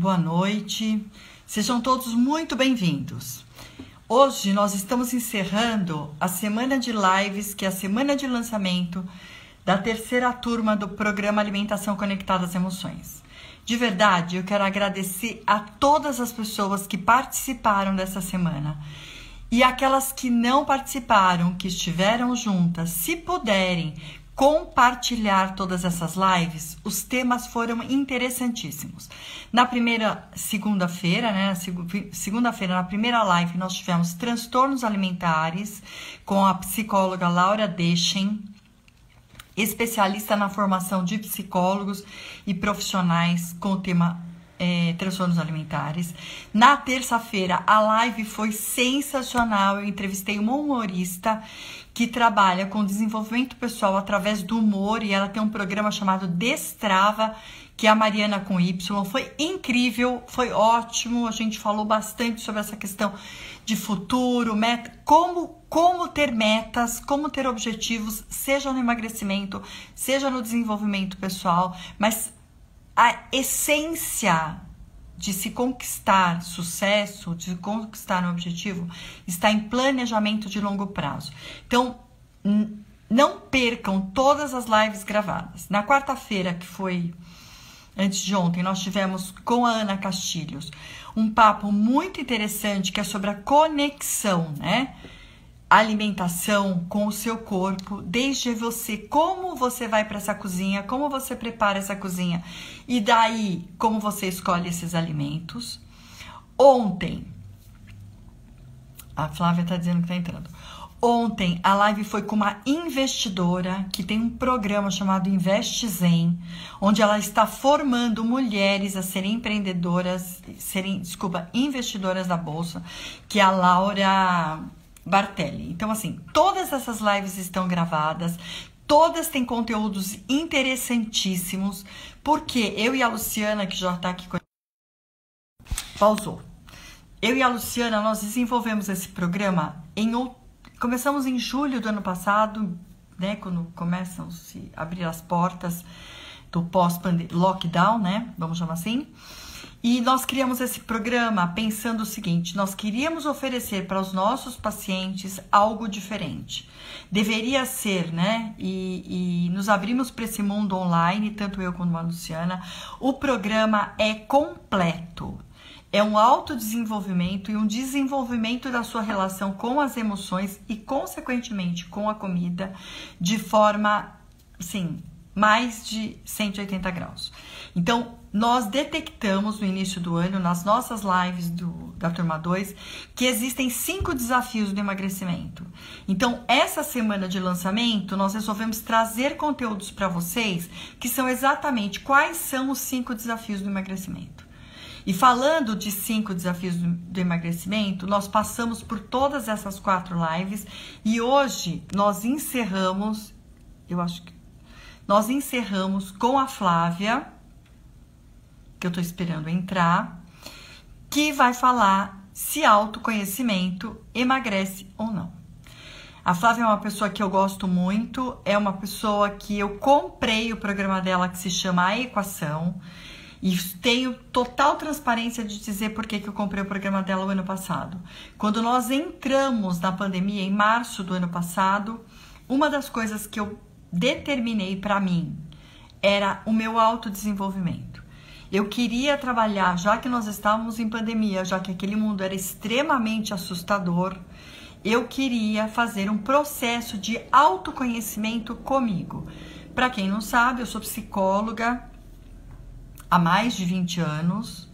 boa noite. Sejam todos muito bem-vindos. Hoje nós estamos encerrando a semana de lives, que é a semana de lançamento da terceira turma do programa Alimentação Conectada às Emoções. De verdade, eu quero agradecer a todas as pessoas que participaram dessa semana. E aquelas que não participaram, que estiveram juntas, se puderem, compartilhar todas essas lives, os temas foram interessantíssimos. Na primeira segunda-feira, né, segunda-feira, na primeira live, nós tivemos transtornos alimentares com a psicóloga Laura Deschen, especialista na formação de psicólogos e profissionais com o tema é, transtornos alimentares. Na terça-feira, a live foi sensacional. Eu entrevistei uma humorista que trabalha com desenvolvimento pessoal através do humor e ela tem um programa chamado Destrava, que é a Mariana com Y. Foi incrível, foi ótimo. A gente falou bastante sobre essa questão de futuro, meta, como como ter metas, como ter objetivos, seja no emagrecimento, seja no desenvolvimento pessoal, mas a essência de se conquistar sucesso, de conquistar um objetivo, está em planejamento de longo prazo. Então, não percam todas as lives gravadas. Na quarta-feira, que foi antes de ontem, nós tivemos com a Ana Castilhos um papo muito interessante que é sobre a conexão, né? Alimentação com o seu corpo, desde você como você vai para essa cozinha, como você prepara essa cozinha e daí como você escolhe esses alimentos. Ontem, a Flávia está dizendo que está entrando. Ontem a live foi com uma investidora que tem um programa chamado Invest Zen, onde ela está formando mulheres a serem empreendedoras, serem, desculpa, investidoras da bolsa, que é a Laura Bartelli. Então, assim, todas essas lives estão gravadas, todas têm conteúdos interessantíssimos, porque eu e a Luciana, que já está aqui com pausou. Eu e a Luciana, nós desenvolvemos esse programa em começamos em julho do ano passado, né, quando começam a se abrir as portas do pós-lockdown, né, vamos chamar assim. E nós criamos esse programa pensando o seguinte: nós queríamos oferecer para os nossos pacientes algo diferente. Deveria ser, né? E, e nos abrimos para esse mundo online, tanto eu quanto a Luciana. O programa é completo. É um autodesenvolvimento e um desenvolvimento da sua relação com as emoções e, consequentemente, com a comida, de forma, sim, mais de 180 graus. Então, nós detectamos no início do ano, nas nossas lives do, da turma 2, que existem cinco desafios do emagrecimento. Então, essa semana de lançamento, nós resolvemos trazer conteúdos para vocês que são exatamente quais são os cinco desafios do emagrecimento. E falando de cinco desafios do, do emagrecimento, nós passamos por todas essas quatro lives e hoje nós encerramos, eu acho que nós encerramos com a Flávia que eu tô esperando entrar, que vai falar se autoconhecimento emagrece ou não. A Flávia é uma pessoa que eu gosto muito, é uma pessoa que eu comprei o programa dela que se chama A Equação e tenho total transparência de dizer por que, eu comprei o programa dela o ano passado. Quando nós entramos na pandemia em março do ano passado, uma das coisas que eu determinei para mim era o meu autodesenvolvimento. Eu queria trabalhar, já que nós estávamos em pandemia, já que aquele mundo era extremamente assustador, eu queria fazer um processo de autoconhecimento comigo. Para quem não sabe, eu sou psicóloga há mais de 20 anos,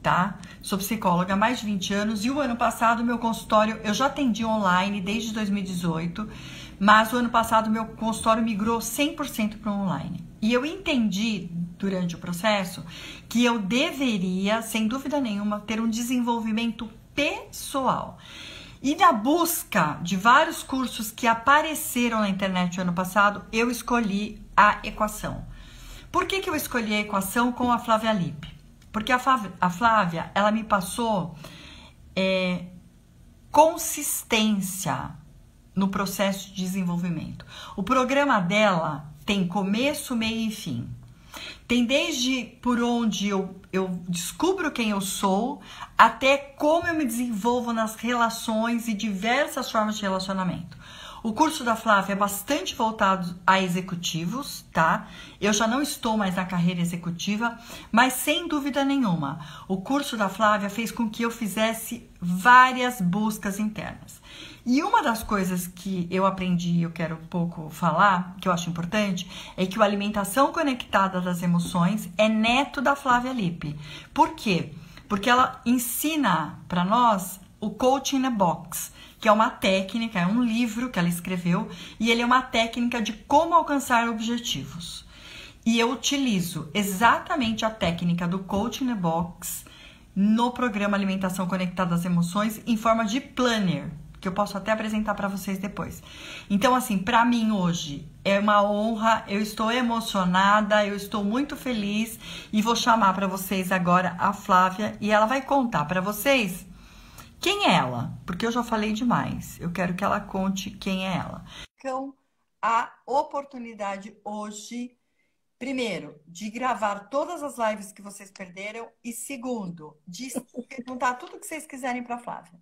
tá? Sou psicóloga há mais de 20 anos e o ano passado meu consultório eu já atendi online desde 2018, mas o ano passado meu consultório migrou 100% para online. E eu entendi durante o processo que eu deveria, sem dúvida nenhuma, ter um desenvolvimento pessoal. E na busca de vários cursos que apareceram na internet no ano passado, eu escolhi a equação. Por que, que eu escolhi a equação com a Flávia Lippe? Porque a Flávia, a Flávia ela me passou é, consistência no processo de desenvolvimento. O programa dela tem começo, meio e fim. Tem desde por onde eu, eu descubro quem eu sou, até como eu me desenvolvo nas relações e diversas formas de relacionamento. O curso da Flávia é bastante voltado a executivos, tá? Eu já não estou mais na carreira executiva, mas sem dúvida nenhuma, o curso da Flávia fez com que eu fizesse várias buscas internas. E uma das coisas que eu aprendi, eu quero um pouco falar, que eu acho importante, é que o alimentação conectada das emoções é neto da Flávia Lippe. Por quê? Porque ela ensina para nós o coaching in a box que é uma técnica, é um livro que ela escreveu e ele é uma técnica de como alcançar objetivos. E eu utilizo exatamente a técnica do Coaching the Box no programa Alimentação Conectada às Emoções em forma de planner, que eu posso até apresentar para vocês depois. Então, assim, para mim hoje é uma honra, eu estou emocionada, eu estou muito feliz e vou chamar para vocês agora a Flávia e ela vai contar para vocês quem é ela? Porque eu já falei demais. Eu quero que ela conte quem é ela. Então, a oportunidade hoje, primeiro, de gravar todas as lives que vocês perderam e segundo, de perguntar tudo que vocês quiserem para Flávia.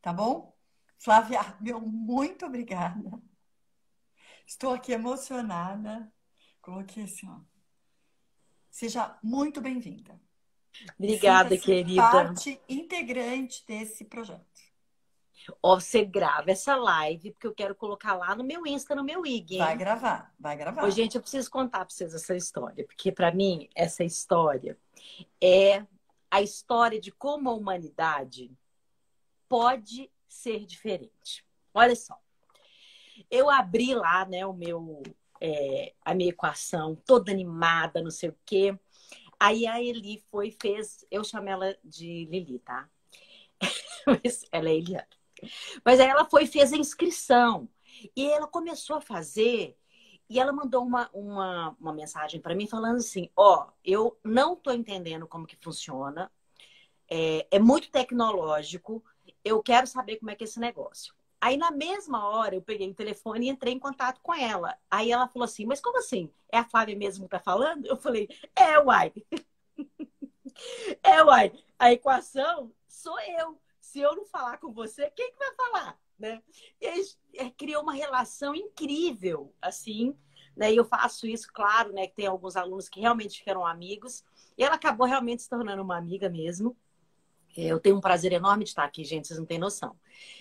Tá bom? Flávia, meu muito obrigada. Estou aqui emocionada. Coloquei assim, ó. Seja muito bem-vinda. Obrigada, querida. parte integrante desse projeto. Ó, você grava essa live, porque eu quero colocar lá no meu Insta, no meu IG. Hein? Vai gravar, vai gravar. Ô, gente, eu preciso contar para vocês essa história, porque para mim, essa história é a história de como a humanidade pode ser diferente. Olha só. Eu abri lá, né, o meu, é, a minha equação toda animada, não sei o quê. Aí a Eli foi fez, eu chamo ela de Lili, tá? Mas ela é Eliana. Mas aí ela foi fez a inscrição. E ela começou a fazer e ela mandou uma, uma, uma mensagem para mim falando assim: Ó, oh, eu não tô entendendo como que funciona, é, é, muito tecnológico, eu quero saber como é que é esse negócio. Aí, na mesma hora, eu peguei o telefone e entrei em contato com ela. Aí ela falou assim: Mas como assim? É a Flávia mesmo que tá falando? Eu falei: É, uai. é, uai. A equação sou eu. Se eu não falar com você, quem que vai falar? Né? E aí, é, criou uma relação incrível, assim. Né? E eu faço isso, claro, né? Que tem alguns alunos que realmente ficaram amigos. E ela acabou realmente se tornando uma amiga mesmo. É, eu tenho um prazer enorme de estar aqui, gente, vocês não têm noção.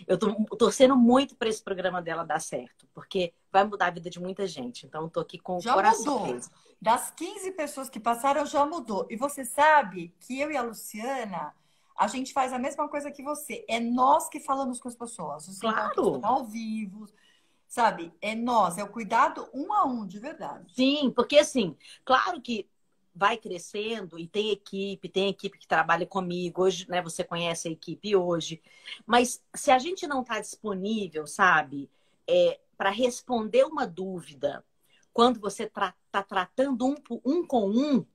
Eu tô torcendo muito para esse programa dela dar certo, porque vai mudar a vida de muita gente. Então, eu tô aqui com já o coração mudou. Das 15 pessoas que passaram, já mudou. E você sabe que eu e a Luciana, a gente faz a mesma coisa que você. É nós que falamos com as pessoas. Os claro. ao vivo, sabe? É nós, é o cuidado um a um, de verdade. Sim, porque assim, claro que vai crescendo e tem equipe, tem equipe que trabalha comigo. Hoje, né, você conhece a equipe hoje. Mas se a gente não está disponível, sabe, é, para responder uma dúvida, quando você está tra tratando um, um com um,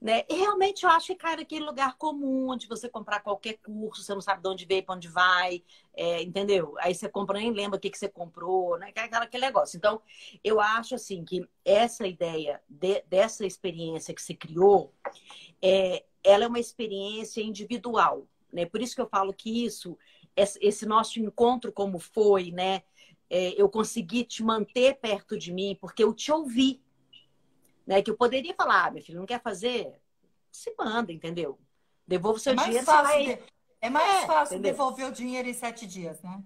né? E realmente eu acho que cai naquele lugar comum, onde você comprar qualquer curso, você não sabe de onde veio, para onde vai, é, entendeu? Aí você compra, nem lembra o que, que você comprou, né? Aquela, aquele negócio. Então, eu acho assim que essa ideia de, dessa experiência que se criou, é, ela é uma experiência individual, né? Por isso que eu falo que isso, esse nosso encontro como foi, né? É, eu consegui te manter perto de mim porque eu te ouvi, né? Que eu poderia falar, ah, meu filho, não quer fazer? Se manda, entendeu? Devolva o seu é dinheiro. Fácil de... É mais é, fácil entendeu? devolver o dinheiro em sete dias, né?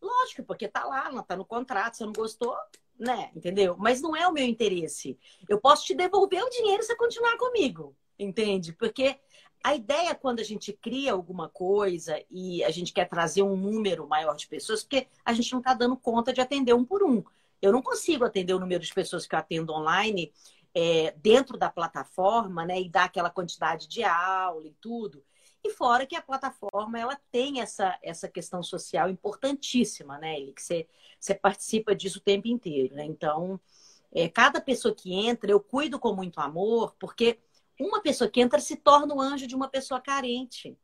Lógico, porque tá lá, não tá no contrato, se não gostou, né? Entendeu? Mas não é o meu interesse. Eu posso te devolver o dinheiro se você continuar comigo, entende? Porque a ideia quando a gente cria alguma coisa e a gente quer trazer um número maior de pessoas, porque a gente não está dando conta de atender um por um. Eu não consigo atender o número de pessoas que eu atendo online é, dentro da plataforma, né, e dar aquela quantidade de aula e tudo. E fora que a plataforma ela tem essa, essa questão social importantíssima, né, Eli? Que você, você participa disso o tempo inteiro, né? Então, é, cada pessoa que entra, eu cuido com muito amor, porque uma pessoa que entra se torna o anjo de uma pessoa carente.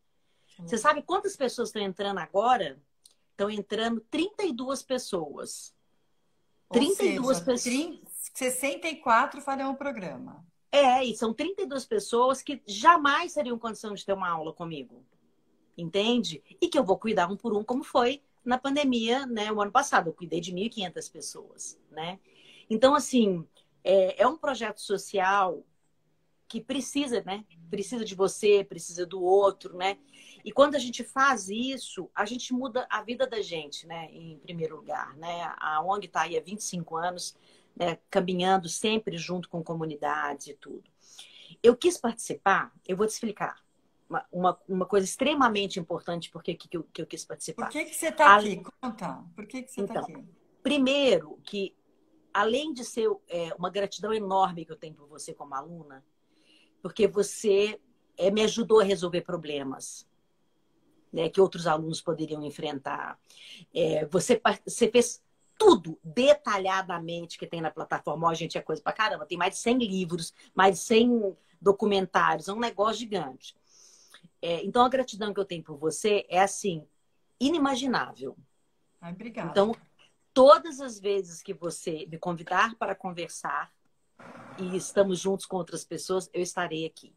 Você sabe quantas pessoas estão entrando agora? Estão entrando 32 pessoas. Ou 32 seja, pessoas. 64 farão o programa. É, e são 32 pessoas que jamais teriam condição de ter uma aula comigo. Entende? E que eu vou cuidar um por um, como foi na pandemia, né? O ano passado, eu cuidei de 1.500 pessoas, né? Então, assim, é, é um projeto social que precisa, né? Precisa de você, precisa do outro, né? E quando a gente faz isso, a gente muda a vida da gente, né? Em primeiro lugar, né? A ONG está aí há 25 anos, né? caminhando sempre junto com comunidades e tudo. Eu quis participar, eu vou te explicar uma, uma, uma coisa extremamente importante porque que, que, eu, que eu quis participar. Por que, que você está aqui? Conta. Por que, que você está então, aqui? Primeiro, que além de ser é, uma gratidão enorme que eu tenho por você como aluna, porque você é, me ajudou a resolver problemas né, que outros alunos poderiam enfrentar. É, você, você fez tudo detalhadamente que tem na plataforma. Ó, a gente, é coisa pra caramba. Tem mais de 100 livros, mais de 100 documentários. É um negócio gigante. É, então, a gratidão que eu tenho por você é, assim, inimaginável. Ai, obrigada. Então, todas as vezes que você me convidar para conversar e estamos juntos com outras pessoas, eu estarei aqui.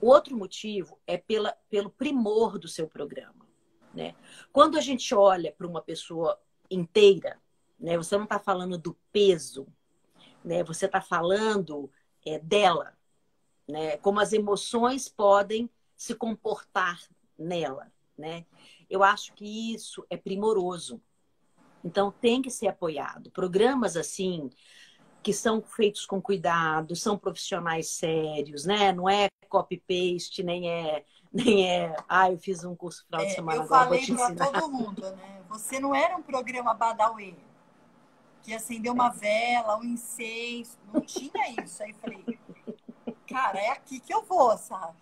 O outro motivo é pela, pelo primor do seu programa. Né? Quando a gente olha para uma pessoa inteira, né, você não está falando do peso, né, você está falando é, dela, né, como as emoções podem se comportar nela. Né? Eu acho que isso é primoroso. Então tem que ser apoiado. Programas assim, que são feitos com cuidado, são profissionais sérios, né? Não é copy-paste, nem é, nem é, ah, eu fiz um curso final de é, semana. Eu falei para todo mundo, né? Você não era um programa Badawi, que acendeu uma vela, um incenso, não tinha isso. Aí eu falei, cara, é aqui que eu vou, sabe?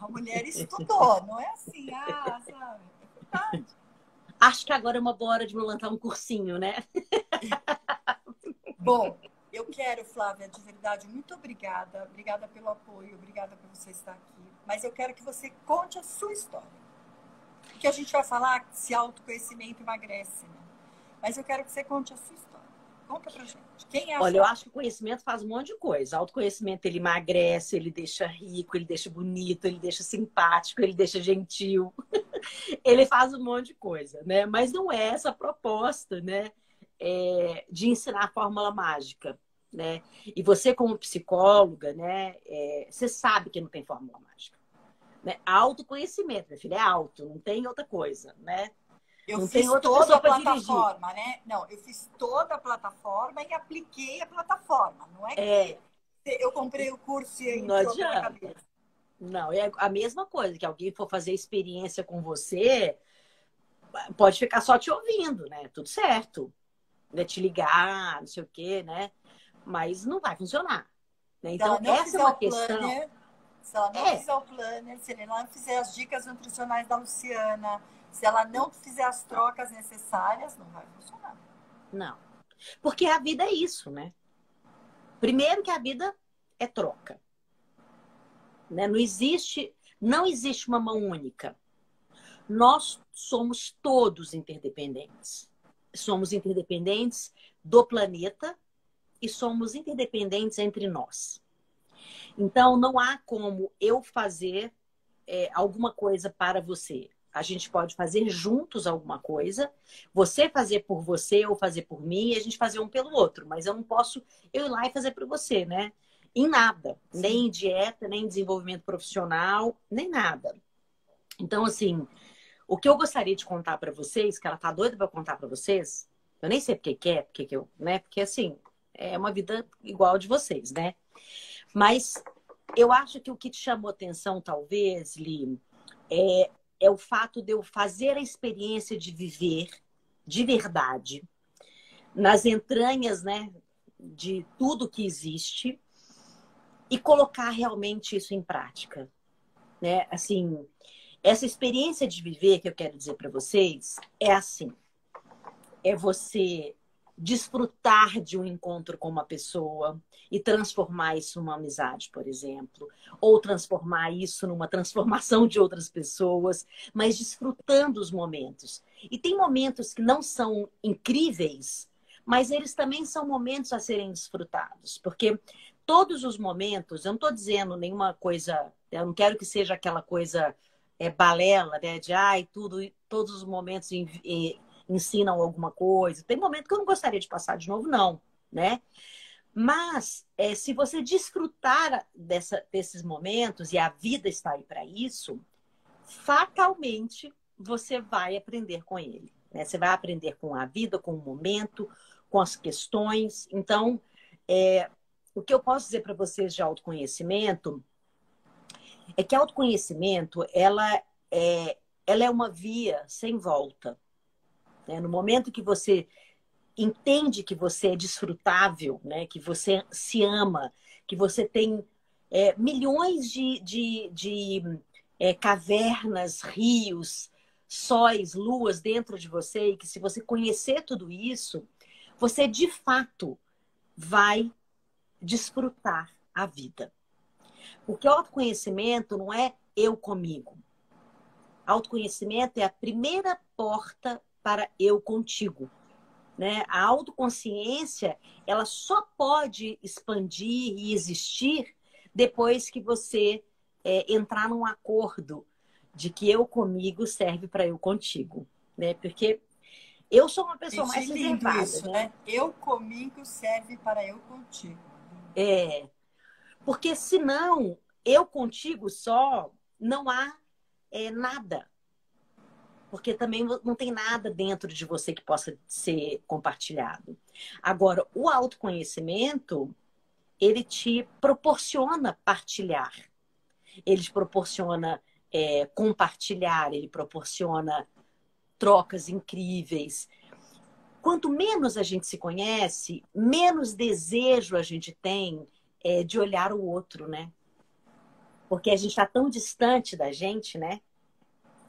A mulher estudou, não é assim, ah, sabe? É verdade. Acho que agora é uma boa hora de me lançar um cursinho, né? Bom, eu quero, Flávia, de verdade, muito obrigada. Obrigada pelo apoio, obrigada por você estar aqui. Mas eu quero que você conte a sua história. Porque a gente vai falar se autoconhecimento emagrece, né? Mas eu quero que você conte a sua história. Conta pra gente. Quem é Olha, eu acho que o conhecimento faz um monte de coisa. Autoconhecimento, ele emagrece, ele deixa rico, ele deixa bonito, ele deixa simpático, ele deixa gentil. ele faz um monte de coisa, né? Mas não é essa a proposta, né? é, de ensinar a fórmula mágica, né? E você como psicóloga, né? É, você sabe que não tem fórmula mágica. Né? Autoconhecimento, minha filha, é alto, não tem outra coisa, né? Eu não fiz toda a plataforma, né? Não, eu fiz toda a plataforma e apliquei a plataforma. Não é que é. eu comprei o curso e não adianta. Não, é a mesma coisa, que alguém for fazer experiência com você, pode ficar só te ouvindo, né? Tudo certo né, te ligar, não sei o quê, né? Mas não vai funcionar. Né? Então, essa é uma questão. Planner, se ela não é. fizer o planner, se ela não fizer as dicas nutricionais da Luciana, se ela não fizer as trocas necessárias, não vai funcionar. Não. Porque a vida é isso, né? Primeiro que a vida é troca. Né? Não existe, não existe uma mão única. Nós somos todos interdependentes somos interdependentes do planeta e somos interdependentes entre nós. Então, não há como eu fazer é, alguma coisa para você. A gente pode fazer juntos alguma coisa, você fazer por você ou fazer por mim, e a gente fazer um pelo outro. Mas eu não posso eu ir lá e fazer por você, né? Em nada. Sim. Nem em dieta, nem em desenvolvimento profissional, nem nada. Então, assim, o que eu gostaria de contar para vocês, que ela tá doida para contar para vocês, eu nem sei porque quer, porque que eu, né? Porque assim, é uma vida igual de vocês, né? Mas eu acho que o que te chamou atenção, talvez, Li, é, é o fato de eu fazer a experiência de viver de verdade nas entranhas, né, de tudo que existe e colocar realmente isso em prática, né? Assim, essa experiência de viver que eu quero dizer para vocês é assim: é você desfrutar de um encontro com uma pessoa e transformar isso numa amizade, por exemplo, ou transformar isso numa transformação de outras pessoas, mas desfrutando os momentos. E tem momentos que não são incríveis, mas eles também são momentos a serem desfrutados, porque todos os momentos, eu não estou dizendo nenhuma coisa, eu não quero que seja aquela coisa é, balela, né? De ai, tudo, todos os momentos ensinam alguma coisa. Tem momento que eu não gostaria de passar de novo, não, né? Mas é, se você desfrutar dessa, desses momentos e a vida está aí para isso, fatalmente você vai aprender com ele. Né? Você vai aprender com a vida, com o momento, com as questões. Então, é, o que eu posso dizer para vocês de autoconhecimento é que autoconhecimento ela é, ela é uma via sem volta. Né? No momento que você entende que você é desfrutável, né? que você se ama, que você tem é, milhões de, de, de é, cavernas, rios, sóis, luas dentro de você, e que se você conhecer tudo isso, você de fato vai desfrutar a vida. Porque autoconhecimento não é eu comigo. Autoconhecimento é a primeira porta para eu contigo. Né? A autoconsciência, ela só pode expandir e existir depois que você é, entrar num acordo de que eu comigo serve para eu contigo, né? Porque eu sou uma pessoa mais reservada, isso, né? né? Eu comigo serve para eu contigo. É. Porque senão eu contigo só não há é, nada porque também não tem nada dentro de você que possa ser compartilhado. Agora, o autoconhecimento, ele te proporciona partilhar, ele te proporciona é, compartilhar, ele proporciona trocas incríveis. Quanto menos a gente se conhece, menos desejo a gente tem é, de olhar o outro, né? Porque a gente está tão distante da gente, né?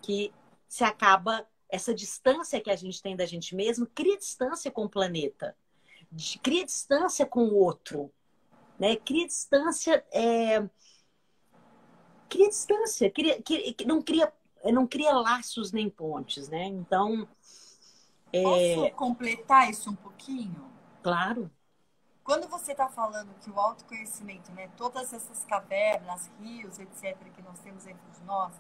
Que se acaba essa distância que a gente tem da gente mesmo, cria distância com o planeta, cria distância com o outro, né? Cria distância, é... cria distância, cria, cria, não cria, não cria laços nem pontes, né? Então, é... posso completar isso um pouquinho? Claro. Quando você está falando que o autoconhecimento, né, todas essas cavernas, rios, etc., que nós temos entre nós,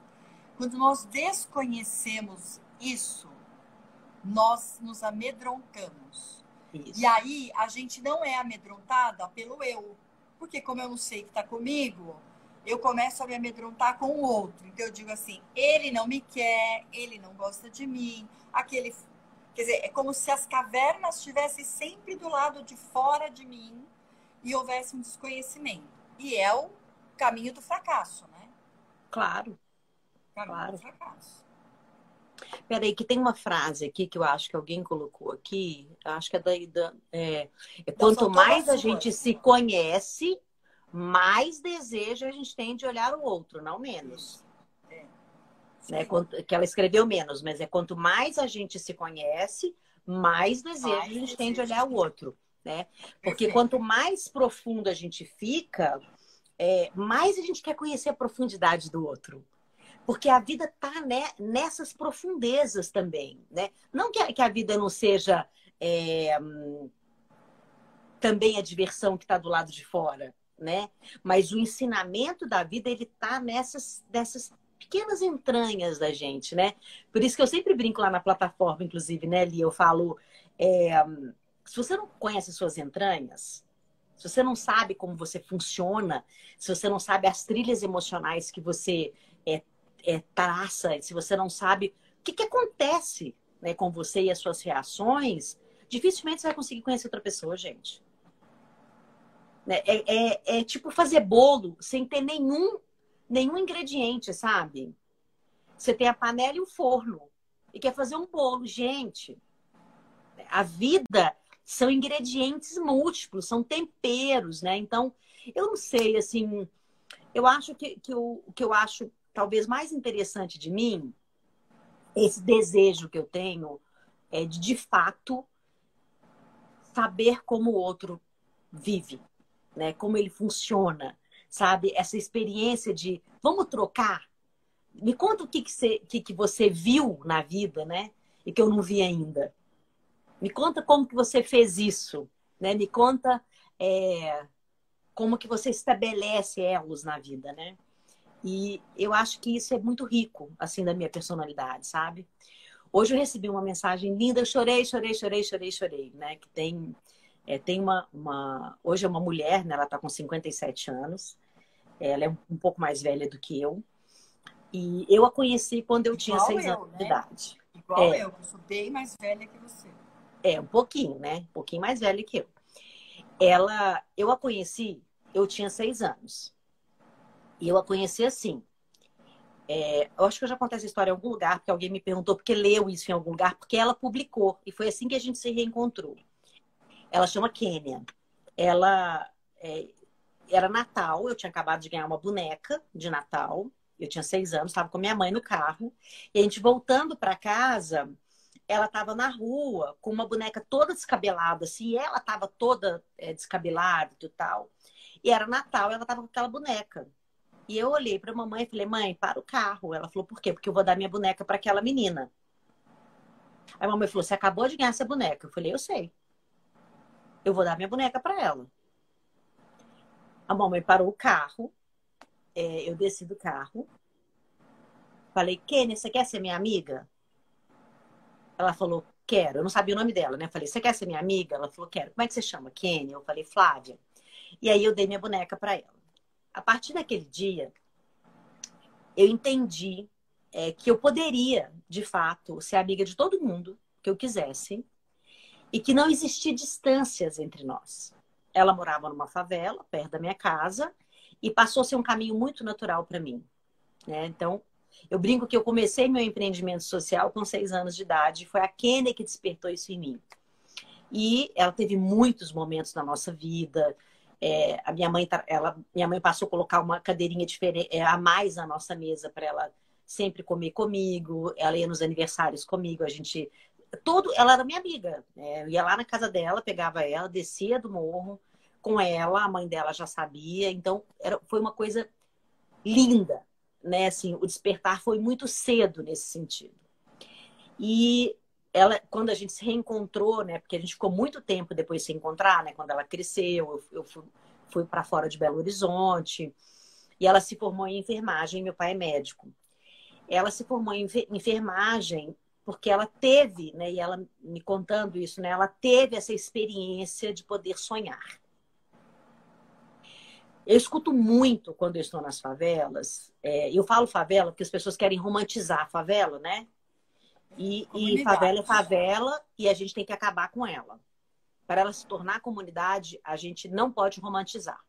quando nós desconhecemos isso, nós nos amedrontamos. Isso. E aí a gente não é amedrontada pelo eu. Porque como eu não sei que está comigo, eu começo a me amedrontar com o outro. Então eu digo assim, ele não me quer, ele não gosta de mim, aquele. Quer dizer, é como se as cavernas estivessem sempre do lado de fora de mim e houvesse um desconhecimento. E é o caminho do fracasso, né? Claro claro. Peraí, que tem uma frase aqui que eu acho que alguém colocou aqui. Acho que é daí da. É, é quanto mais a gente se conhece, mais desejo a gente tem de olhar o outro, não menos. É. Né? Que ela escreveu menos, mas é quanto mais a gente se conhece, mais desejo mais a gente tem de olhar o outro. Né? Porque Perfeito. quanto mais profundo a gente fica, é, mais a gente quer conhecer a profundidade do outro. Porque a vida está né, nessas profundezas também, né? Não que a, que a vida não seja é, também a diversão que está do lado de fora, né? Mas o ensinamento da vida, ele está nessas, nessas pequenas entranhas da gente, né? Por isso que eu sempre brinco lá na plataforma, inclusive, né, Lia? Eu falo, é, se você não conhece suas entranhas, se você não sabe como você funciona, se você não sabe as trilhas emocionais que você é, é, traça, se você não sabe o que, que acontece né, com você e as suas reações, dificilmente você vai conseguir conhecer outra pessoa, gente. Né, é, é, é tipo fazer bolo sem ter nenhum, nenhum ingrediente, sabe? Você tem a panela e o forno e quer fazer um bolo. Gente, a vida são ingredientes múltiplos, são temperos, né? Então, eu não sei, assim, eu acho que, que, o, que eu acho talvez mais interessante de mim, esse desejo que eu tenho é de, de fato, saber como o outro vive, né? Como ele funciona, sabe? Essa experiência de vamos trocar. Me conta o que, que, você, que, que você viu na vida, né? E que eu não vi ainda. Me conta como que você fez isso, né? Me conta é, como que você estabelece elos na vida, né? E eu acho que isso é muito rico, assim, da minha personalidade, sabe? Hoje eu recebi uma mensagem linda, eu chorei, chorei, chorei, chorei, chorei, né? Que tem, é, tem uma, uma. Hoje é uma mulher, né? Ela tá com 57 anos. Ela é um pouco mais velha do que eu. E eu a conheci quando eu tinha seis anos né? de idade. Igual é. eu, eu sou bem mais velha que você. É, um pouquinho, né? Um pouquinho mais velha que eu. Ela, eu a conheci, eu tinha seis anos. E eu a conheci assim. É, eu acho que eu já contei essa história em algum lugar, porque alguém me perguntou porque leu isso em algum lugar, porque ela publicou. E foi assim que a gente se reencontrou. Ela chama Kênia. Ela é, era Natal, eu tinha acabado de ganhar uma boneca de Natal. Eu tinha seis anos, estava com minha mãe no carro. E a gente voltando para casa, ela estava na rua com uma boneca toda descabelada, assim, e ela estava toda é, descabelada e tal. E era Natal, ela estava com aquela boneca. E eu olhei para a mamãe e falei: "Mãe, para o carro". Ela falou: "Por quê? Porque eu vou dar minha boneca para aquela menina". Aí a mamãe falou: "Você acabou de ganhar essa boneca". Eu falei: "Eu sei. Eu vou dar minha boneca para ela". A mamãe parou o carro. É, eu desci do carro. Falei: "Kenny, você quer ser minha amiga?" Ela falou: "Quero". Eu não sabia o nome dela, né? Falei: "Você quer ser minha amiga?" Ela falou: "Quero". Como é que você chama? Kenny? Eu falei: "Flávia". E aí eu dei minha boneca para ela. A partir daquele dia, eu entendi é, que eu poderia, de fato, ser amiga de todo mundo que eu quisesse e que não existia distâncias entre nós. Ela morava numa favela, perto da minha casa, e passou a ser um caminho muito natural para mim. Né? Então, eu brinco que eu comecei meu empreendimento social com seis anos de idade, foi a Kenny que despertou isso em mim. E ela teve muitos momentos na nossa vida, é, a minha mãe, tá, ela, minha mãe passou a colocar uma cadeirinha diferente, é, a mais na nossa mesa para ela sempre comer comigo. Ela ia nos aniversários comigo. A gente todo, ela era minha amiga. Né? Eu ia lá na casa dela, pegava ela, descia do morro com ela. A mãe dela já sabia. Então era, foi uma coisa linda, né? Assim, o despertar foi muito cedo nesse sentido. E ela, quando a gente se reencontrou, né? Porque a gente ficou muito tempo depois de se encontrar, né? Quando ela cresceu, eu, eu fui, fui para fora de Belo Horizonte e ela se formou em enfermagem. Meu pai é médico. Ela se formou em enfermagem porque ela teve, né? E ela me contando isso, né? Ela teve essa experiência de poder sonhar. Eu escuto muito quando eu estou nas favelas. É, eu falo favela porque as pessoas querem romantizar a favela, né? E, e favela é favela e a gente tem que acabar com ela. Para ela se tornar comunidade, a gente não pode romantizar.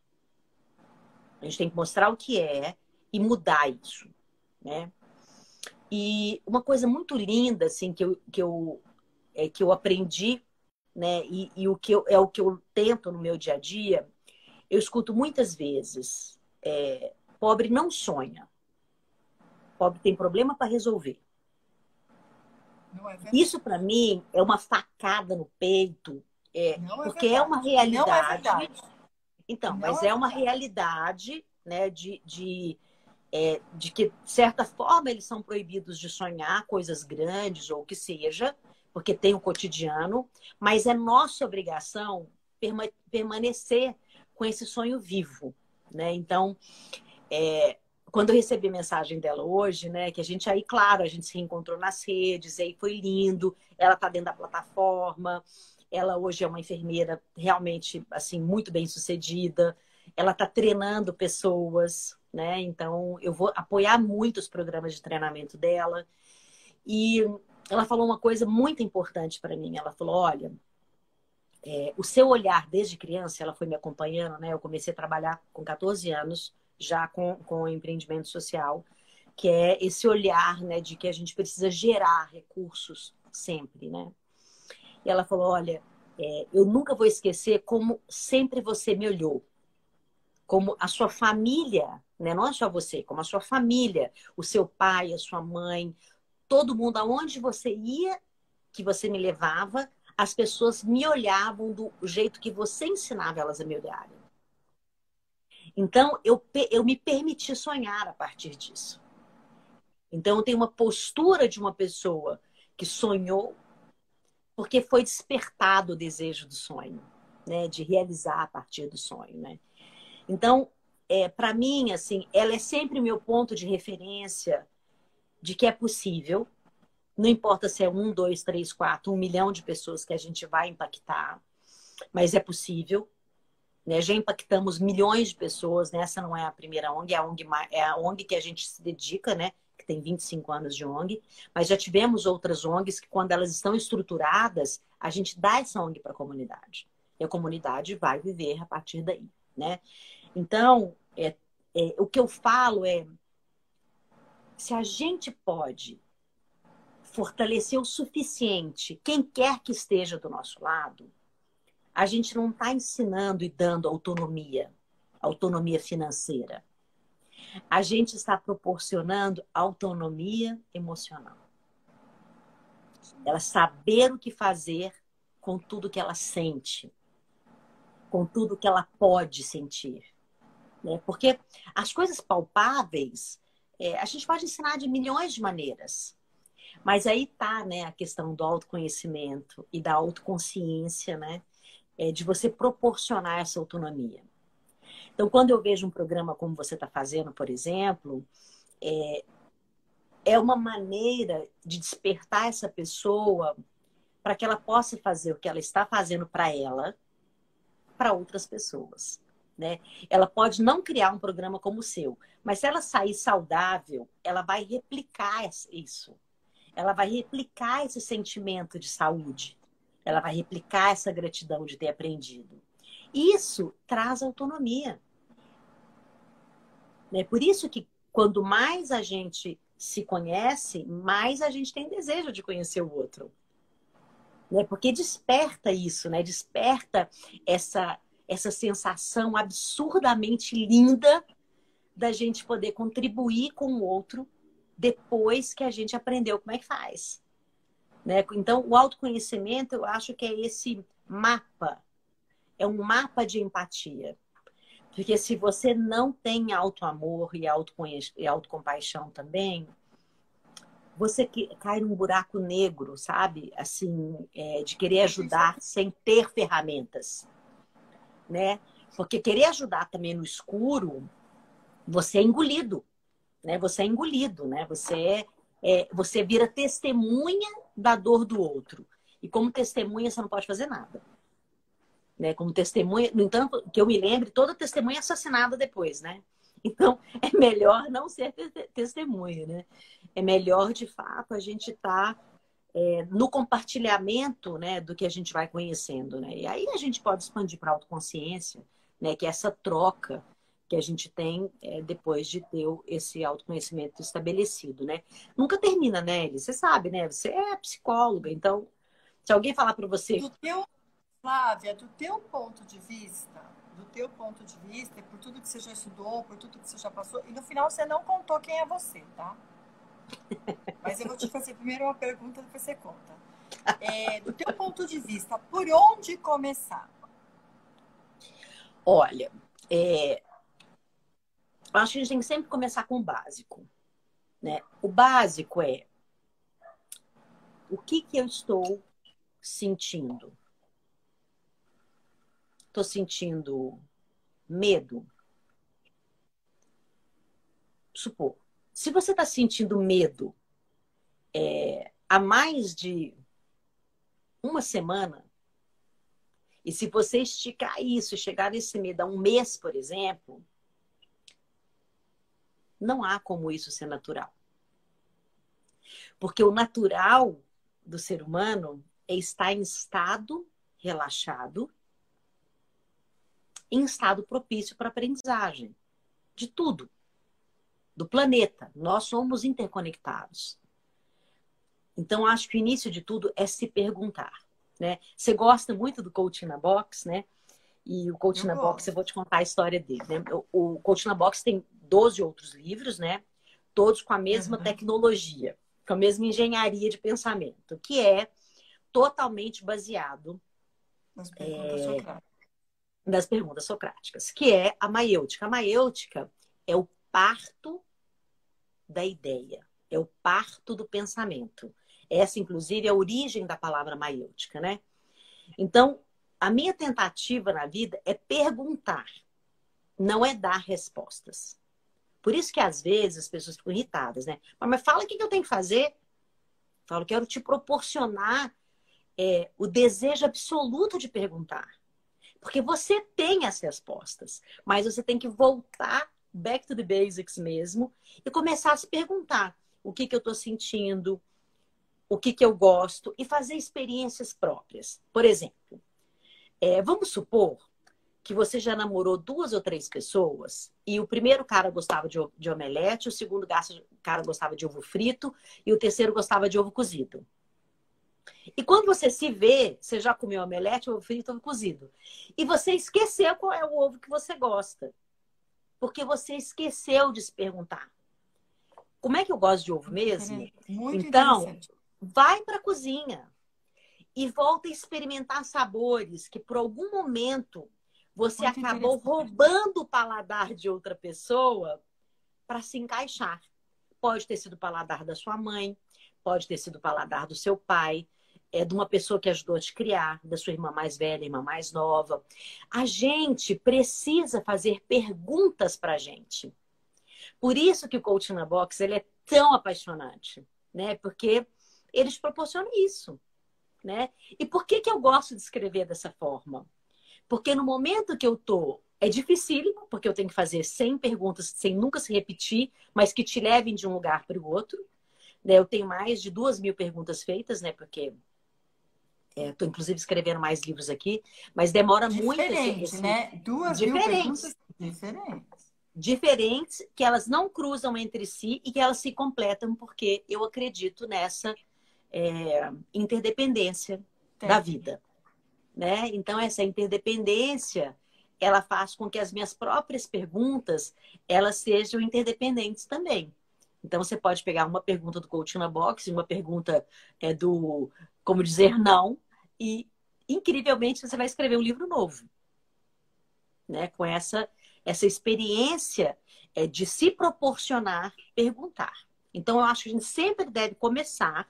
A gente tem que mostrar o que é e mudar isso, né? E uma coisa muito linda, assim, que eu, que eu, é, que eu aprendi, né? E, e o que eu, é o que eu tento no meu dia a dia, eu escuto muitas vezes, é, pobre não sonha. Pobre tem problema para resolver. É Isso para mim é uma facada no peito, é, é porque é, é, uma realidade. É então, não mas é, uma realidade, né, de, de, é, de que de certa forma eles são proibidos de sonhar coisas grandes ou o que seja, porque tem o cotidiano, mas é nossa obrigação perma permanecer com esse sonho vivo, né? Então, é, quando eu recebi a mensagem dela hoje, né, que a gente aí, claro, a gente se reencontrou nas redes, aí foi lindo, ela tá dentro da plataforma, ela hoje é uma enfermeira realmente, assim, muito bem sucedida, ela tá treinando pessoas, né, então eu vou apoiar muito os programas de treinamento dela, e ela falou uma coisa muito importante para mim, ela falou, olha, é, o seu olhar desde criança, ela foi me acompanhando, né, eu comecei a trabalhar com 14 anos, já com, com o empreendimento social, que é esse olhar né, de que a gente precisa gerar recursos sempre, né? E ela falou, olha, é, eu nunca vou esquecer como sempre você me olhou. Como a sua família, né? não é só você, como a sua família, o seu pai, a sua mãe, todo mundo, aonde você ia, que você me levava, as pessoas me olhavam do jeito que você ensinava elas a me olharem. Então, eu, eu me permiti sonhar a partir disso. Então, eu tenho uma postura de uma pessoa que sonhou porque foi despertado o desejo do sonho, né? De realizar a partir do sonho, né? Então, é, para mim, assim, ela é sempre meu ponto de referência de que é possível. Não importa se é um, dois, três, quatro, um milhão de pessoas que a gente vai impactar, mas é possível. Né? Já impactamos milhões de pessoas, né? essa não é a primeira ONG, é a ONG, é a ONG que a gente se dedica, né? que tem 25 anos de ONG, mas já tivemos outras ONGs que, quando elas estão estruturadas, a gente dá essa ONG para a comunidade. E a comunidade vai viver a partir daí. Né? Então, é, é, o que eu falo é: se a gente pode fortalecer o suficiente quem quer que esteja do nosso lado, a gente não está ensinando e dando autonomia, autonomia financeira. A gente está proporcionando autonomia emocional. Ela saber o que fazer com tudo que ela sente, com tudo que ela pode sentir. Né? Porque as coisas palpáveis, é, a gente pode ensinar de milhões de maneiras. Mas aí tá né, a questão do autoconhecimento e da autoconsciência, né? É, de você proporcionar essa autonomia. Então, quando eu vejo um programa como você está fazendo, por exemplo, é, é uma maneira de despertar essa pessoa para que ela possa fazer o que ela está fazendo para ela, para outras pessoas. Né? Ela pode não criar um programa como o seu, mas se ela sair saudável, ela vai replicar isso. Ela vai replicar esse sentimento de saúde. Ela vai replicar essa gratidão de ter aprendido. Isso traz autonomia. É por isso que quando mais a gente se conhece, mais a gente tem desejo de conhecer o outro. Né? Porque desperta isso, né? Desperta essa essa sensação absurdamente linda da gente poder contribuir com o outro depois que a gente aprendeu como é que faz. Né? Então, o autoconhecimento, eu acho que é esse mapa, é um mapa de empatia. Porque se você não tem auto-amor e, e autocompaixão também, você cai num buraco negro, sabe? Assim, é, de querer ajudar sem ter ferramentas, né? Porque querer ajudar também no escuro, você é engolido, né? Você é engolido, né? Você é, é você vira testemunha da dor do outro. E como testemunha, você não pode fazer nada. Né? Como testemunha, no entanto, que eu me lembre, toda testemunha é assassinada depois, né? Então, é melhor não ser testemunha, né? É melhor, de fato, a gente estar tá, é, no compartilhamento né, do que a gente vai conhecendo, né? E aí a gente pode expandir para a autoconsciência, né? Que é essa troca que a gente tem é, depois de ter esse autoconhecimento estabelecido, né? Nunca termina, né, Eli? Você sabe, né? Você é psicóloga, então, se alguém falar para você... Do teu, Flávia, do teu ponto de vista, do teu ponto de vista, por tudo que você já estudou, por tudo que você já passou, e no final você não contou quem é você, tá? Mas eu vou te fazer primeiro uma pergunta, depois você conta. É, do teu ponto de vista, por onde começar? Olha, é, eu acho que a gente tem que sempre começar com o básico. Né? O básico é o que, que eu estou sentindo? Estou sentindo medo? Supor, se você está sentindo medo é, há mais de uma semana, e se você esticar isso, chegar nesse medo a um mês, por exemplo, não há como isso ser natural. Porque o natural do ser humano é estar em estado relaxado, em estado propício para aprendizagem de tudo, do planeta. Nós somos interconectados. Então, acho que o início de tudo é se perguntar. Né? Você gosta muito do coaching na box, né? E o coaching na box, eu vou te contar a história dele. Né? O, coaching na box tem 12 outros livros, né? Todos com a mesma uhum. tecnologia, com a mesma engenharia de pensamento, que é totalmente baseado nas perguntas, é, socráticas. nas perguntas socráticas, que é a maiêutica. A maiêutica é o parto da ideia, é o parto do pensamento. Essa, inclusive, é a origem da palavra maiêutica, né? Então, a minha tentativa na vida é perguntar não é dar respostas. Por isso que às vezes as pessoas ficam irritadas, né? Mas fala o que eu tenho que fazer. Falo, quero te proporcionar é, o desejo absoluto de perguntar. Porque você tem as respostas, mas você tem que voltar back to the basics mesmo e começar a se perguntar o que, que eu estou sentindo, o que, que eu gosto e fazer experiências próprias. Por exemplo, é, vamos supor que você já namorou duas ou três pessoas e o primeiro cara gostava de, de omelete, o segundo cara gostava de ovo frito e o terceiro gostava de ovo cozido. E quando você se vê, você já comeu omelete, ovo frito, ovo cozido. E você esqueceu qual é o ovo que você gosta. Porque você esqueceu de se perguntar. Como é que eu gosto de ovo mesmo? Muito então, vai para a cozinha e volta a experimentar sabores que por algum momento você Muito acabou roubando o paladar de outra pessoa para se encaixar. Pode ter sido o paladar da sua mãe, pode ter sido o paladar do seu pai, é de uma pessoa que ajudou a te criar, da sua irmã mais velha, irmã mais nova. A gente precisa fazer perguntas para a gente. Por isso que o Coaching na Box ele é tão apaixonante, né? Porque eles proporcionam isso, né? E por que, que eu gosto de escrever dessa forma? Porque no momento que eu tô, é dificílimo, porque eu tenho que fazer 100 perguntas sem nunca se repetir, mas que te levem de um lugar para o outro. Né? Eu tenho mais de duas mil perguntas feitas, né? Porque Estou, é, inclusive, escrevendo mais livros aqui, mas demora Diferente, muito. Diferente, esse... né? Duas diferentes. diferentes. Diferentes, que elas não cruzam entre si e que elas se completam, porque eu acredito nessa é, interdependência da vida né? Então essa interdependência ela faz com que as minhas próprias perguntas elas sejam interdependentes também. Então você pode pegar uma pergunta do coaching na box, uma pergunta é do como dizer não e incrivelmente você vai escrever um livro novo, né? Com essa essa experiência é, de se proporcionar perguntar. Então eu acho que a gente sempre deve começar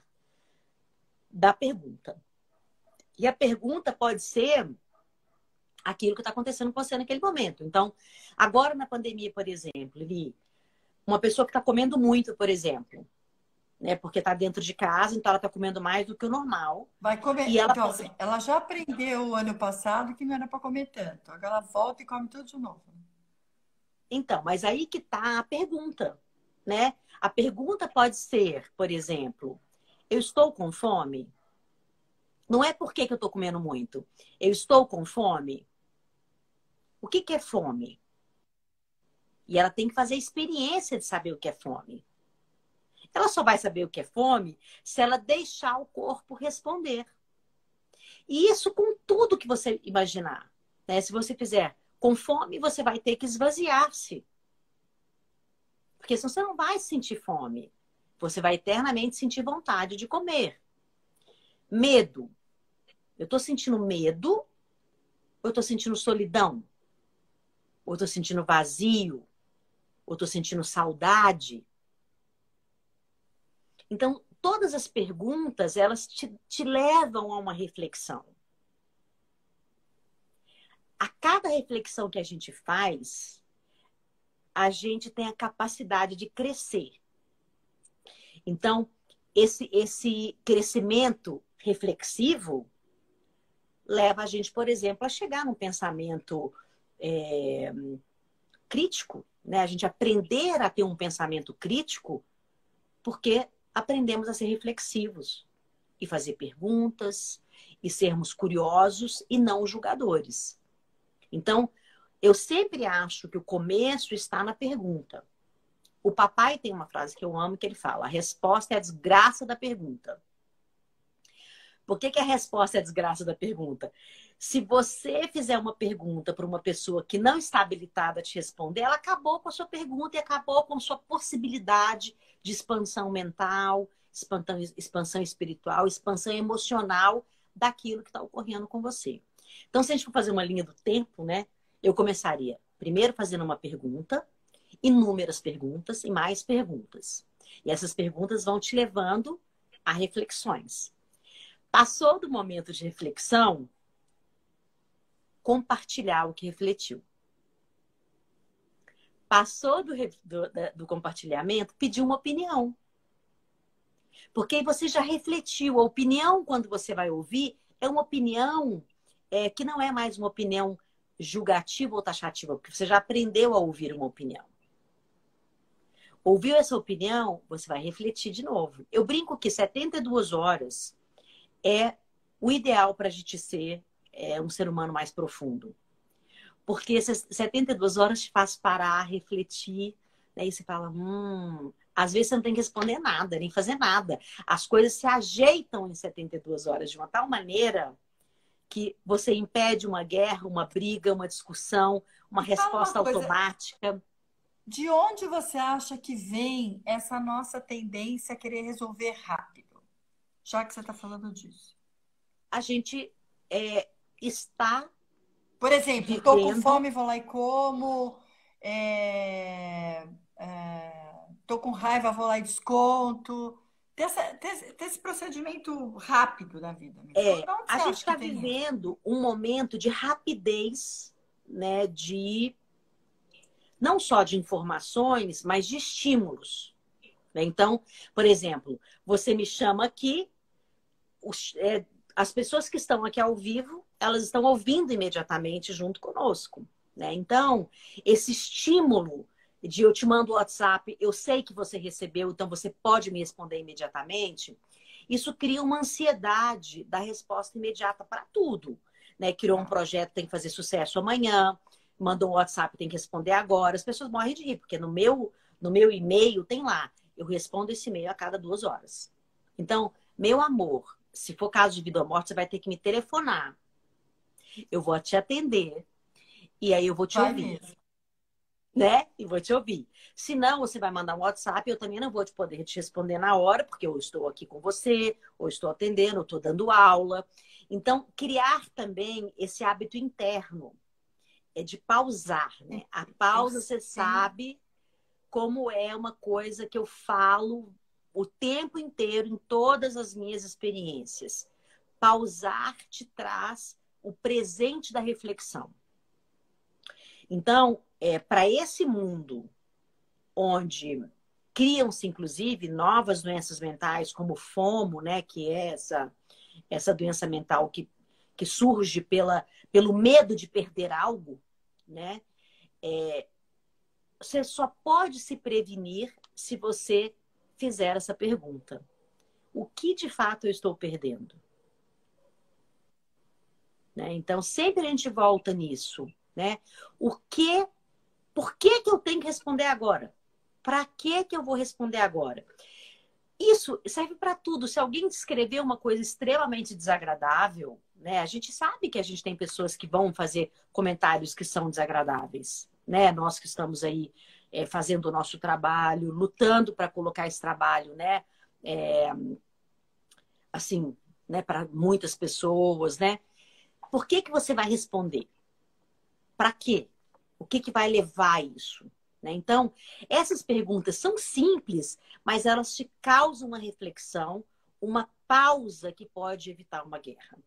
da pergunta. E a pergunta pode ser aquilo que está acontecendo com você naquele momento. Então, agora na pandemia, por exemplo, Li, uma pessoa que está comendo muito, por exemplo, né? Porque está dentro de casa, então ela está comendo mais do que o normal. Vai comer. E ela, então, assim, ela já aprendeu o ano passado que não era para comer tanto. Agora ela volta e come tudo de novo. Então, mas aí que está a pergunta, né? A pergunta pode ser, por exemplo, eu estou com fome? Não é porque que eu estou comendo muito. Eu estou com fome. O que, que é fome? E ela tem que fazer a experiência de saber o que é fome. Ela só vai saber o que é fome se ela deixar o corpo responder. E isso com tudo que você imaginar. Né? Se você fizer com fome, você vai ter que esvaziar-se. Porque senão você não vai sentir fome. Você vai eternamente sentir vontade de comer. Medo. Eu estou sentindo medo ou eu estou sentindo solidão? Ou eu estou sentindo vazio? Ou estou sentindo saudade? Então, todas as perguntas, elas te, te levam a uma reflexão. A cada reflexão que a gente faz, a gente tem a capacidade de crescer. Então, esse, esse crescimento reflexivo leva a gente, por exemplo, a chegar num pensamento é, crítico, né? A gente aprender a ter um pensamento crítico, porque aprendemos a ser reflexivos e fazer perguntas e sermos curiosos e não julgadores. Então, eu sempre acho que o começo está na pergunta. O papai tem uma frase que eu amo que ele fala: a resposta é a desgraça da pergunta. Por que, que a resposta é a desgraça da pergunta? Se você fizer uma pergunta para uma pessoa que não está habilitada a te responder, ela acabou com a sua pergunta e acabou com a sua possibilidade de expansão mental, expansão, espiritual, expansão emocional daquilo que está ocorrendo com você. Então, se a gente for fazer uma linha do tempo, né? Eu começaria primeiro fazendo uma pergunta, inúmeras perguntas e mais perguntas. E essas perguntas vão te levando a reflexões. Passou do momento de reflexão, compartilhar o que refletiu. passou do, do, do compartilhamento, pediu uma opinião. Porque você já refletiu. A opinião, quando você vai ouvir, é uma opinião é, que não é mais uma opinião julgativa ou taxativa, porque você já aprendeu a ouvir uma opinião. Ouviu essa opinião, você vai refletir de novo. Eu brinco que 72 horas é o ideal para a gente ser é, um ser humano mais profundo. Porque essas 72 horas te faz parar, refletir, né? e você fala, hum, às vezes você não tem que responder nada, nem fazer nada. As coisas se ajeitam em 72 horas de uma tal maneira que você impede uma guerra, uma briga, uma discussão, uma resposta uma automática. De onde você acha que vem essa nossa tendência a querer resolver rápido? Já que você está falando disso. A gente é, está. Por exemplo, estou com fome, vou lá e como. É, é, tô com raiva, vou lá e desconto. Ter, ter, ter esse procedimento rápido da vida. É, a gente está vivendo um momento de rapidez, né? De não só de informações, mas de estímulos. Né? Então, por exemplo, você me chama aqui, os, é, as pessoas que estão aqui ao vivo, elas estão ouvindo imediatamente junto conosco. Né? Então, esse estímulo de eu te mando o WhatsApp, eu sei que você recebeu, então você pode me responder imediatamente. Isso cria uma ansiedade da resposta imediata para tudo. Né? Criou um projeto, tem que fazer sucesso amanhã mandou um WhatsApp, tem que responder agora. As pessoas morrem de rir, porque no meu, no meu e-mail tem lá, eu respondo esse e-mail a cada duas horas. Então, meu amor, se for caso de vida ou morte, você vai ter que me telefonar. Eu vou te atender e aí eu vou te vai ouvir. Mesmo. Né? E vou te ouvir. Se não, você vai mandar um WhatsApp, eu também não vou te poder te responder na hora, porque eu estou aqui com você, ou estou atendendo, ou estou dando aula. Então, criar também esse hábito interno é de pausar, né? A pausa, você sabe como é uma coisa que eu falo o tempo inteiro em todas as minhas experiências. Pausar te traz o presente da reflexão. Então, é, para esse mundo onde criam-se, inclusive, novas doenças mentais, como FOMO, né, que é essa, essa doença mental que, que surge pela, pelo medo de perder algo, né? É, você só pode se prevenir se você fizer essa pergunta. O que de fato eu estou perdendo? Né? Então, sempre a gente volta nisso. Né? O que, por que, que eu tenho que responder agora? Para que, que eu vou responder agora? Isso serve para tudo. Se alguém escrever uma coisa extremamente desagradável, né? A gente sabe que a gente tem pessoas que vão fazer comentários que são desagradáveis. Né? Nós que estamos aí é, fazendo o nosso trabalho, lutando para colocar esse trabalho, né? É, assim, né? Para muitas pessoas, né? Por que, que você vai responder? Para quê? O que, que vai levar a isso? Né? Então, essas perguntas são simples, mas elas te causam uma reflexão, uma pausa que pode evitar uma guerra.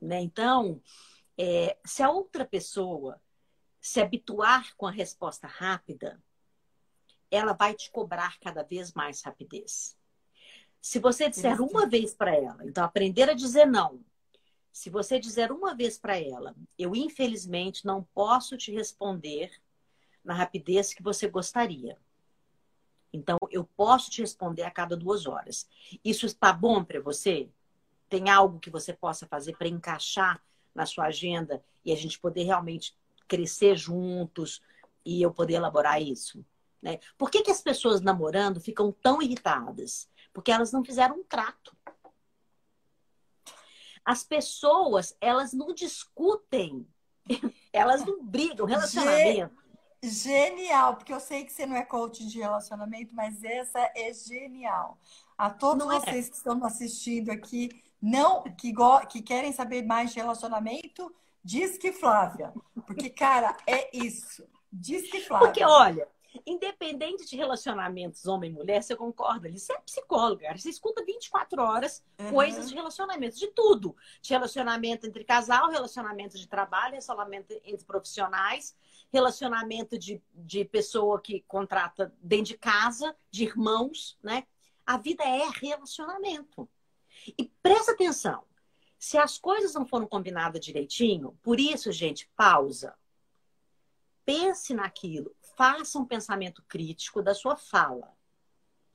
Né? Então, é, se a outra pessoa se habituar com a resposta rápida, ela vai te cobrar cada vez mais rapidez. Se você disser uma vez para ela, então aprender a dizer não. Se você dizer uma vez para ela, eu infelizmente não posso te responder na rapidez que você gostaria. Então, eu posso te responder a cada duas horas. Isso está bom para você? Tem algo que você possa fazer para encaixar na sua agenda e a gente poder realmente crescer juntos e eu poder elaborar isso? Né? Por que, que as pessoas namorando ficam tão irritadas? Porque elas não fizeram um trato. As pessoas, elas não discutem, elas não brigam. Relacionamento Genial, porque eu sei que você não é coach de relacionamento, mas essa é genial. A todos não é. vocês é. que estão assistindo aqui, não que, que querem saber mais de relacionamento, diz que Flávia. Porque, cara, é isso. Diz que Flávia. Porque, olha, independente de relacionamentos homem e mulher, você concorda? Você é psicóloga, você escuta 24 horas uhum. coisas de relacionamento, de tudo. De relacionamento entre casal, relacionamento de trabalho, relacionamento entre profissionais, relacionamento de, de pessoa que contrata dentro de casa, de irmãos, né? A vida é relacionamento. E presta atenção, se as coisas não foram combinadas direitinho, por isso, gente, pausa. Pense naquilo, faça um pensamento crítico da sua fala.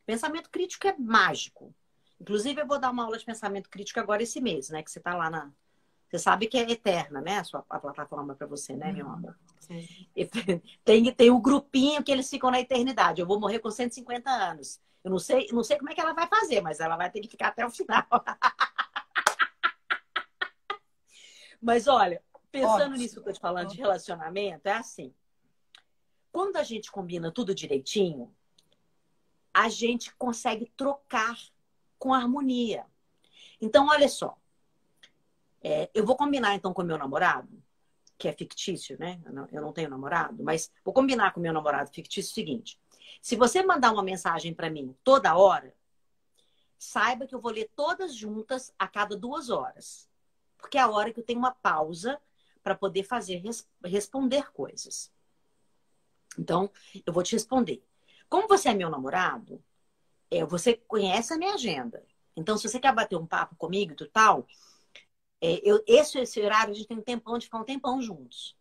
Pensamento crítico é mágico. Inclusive, eu vou dar uma aula de pensamento crítico agora esse mês, né? Que você está lá na. Você sabe que é eterna, né? A, sua, a plataforma para você, né, meu amor? Tem, tem o um grupinho que eles ficam na eternidade. Eu vou morrer com 150 anos. Eu não sei, não sei como é que ela vai fazer, mas ela vai ter que ficar até o final. mas olha, pensando Ótimo. nisso que eu tô te falando de relacionamento, é assim. Quando a gente combina tudo direitinho, a gente consegue trocar com harmonia. Então, olha só. É, eu vou combinar então com meu namorado, que é fictício, né? Eu não, eu não tenho namorado, mas vou combinar com meu namorado fictício o seguinte: se você mandar uma mensagem para mim toda hora, saiba que eu vou ler todas juntas a cada duas horas. Porque é a hora que eu tenho uma pausa para poder fazer res responder coisas. Então, eu vou te responder. Como você é meu namorado, é, você conhece a minha agenda. Então, se você quer bater um papo comigo e tal, é, eu, esse, esse horário a gente tem um tempão de ficar um tempão juntos.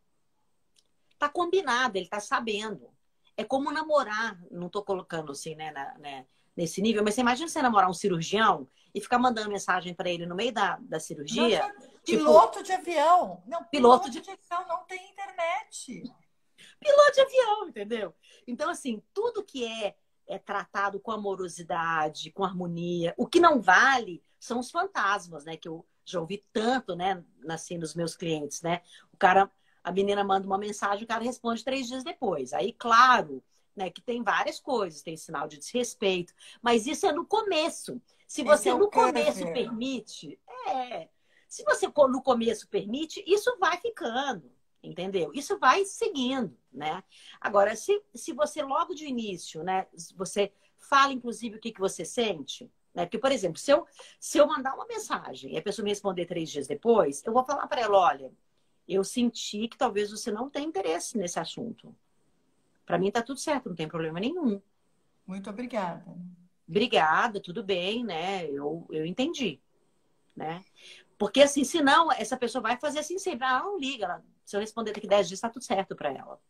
Tá combinado, ele tá sabendo. É como namorar, não tô colocando assim, né, na, né nesse nível, mas você imagina você namorar um cirurgião e ficar mandando mensagem para ele no meio da, da cirurgia. Não, tipo, piloto de avião. Não, piloto, piloto de... de avião não tem internet piloto de avião, entendeu? Então, assim, tudo que é, é tratado com amorosidade, com harmonia, o que não vale são os fantasmas, né? Que eu já ouvi tanto, né, assim, nos meus clientes, né? O cara, a menina manda uma mensagem, o cara responde três dias depois. Aí, claro, né, que tem várias coisas, tem sinal de desrespeito, mas isso é no começo. Se você é no começo permite, é. Se você no começo permite, isso vai ficando entendeu? Isso vai seguindo, né? Agora, se, se você logo de início, né, você fala, inclusive, o que, que você sente, né? Porque, por exemplo, se eu, se eu mandar uma mensagem e a pessoa me responder três dias depois, eu vou falar para ela, olha, eu senti que talvez você não tenha interesse nesse assunto. Para mim tá tudo certo, não tem problema nenhum. Muito obrigada. Obrigada, tudo bem, né? Eu, eu entendi, né? Porque assim, senão essa pessoa vai fazer assim sempre, ela não liga, ela se eu responder daqui 10 dias, está tudo certo para ela.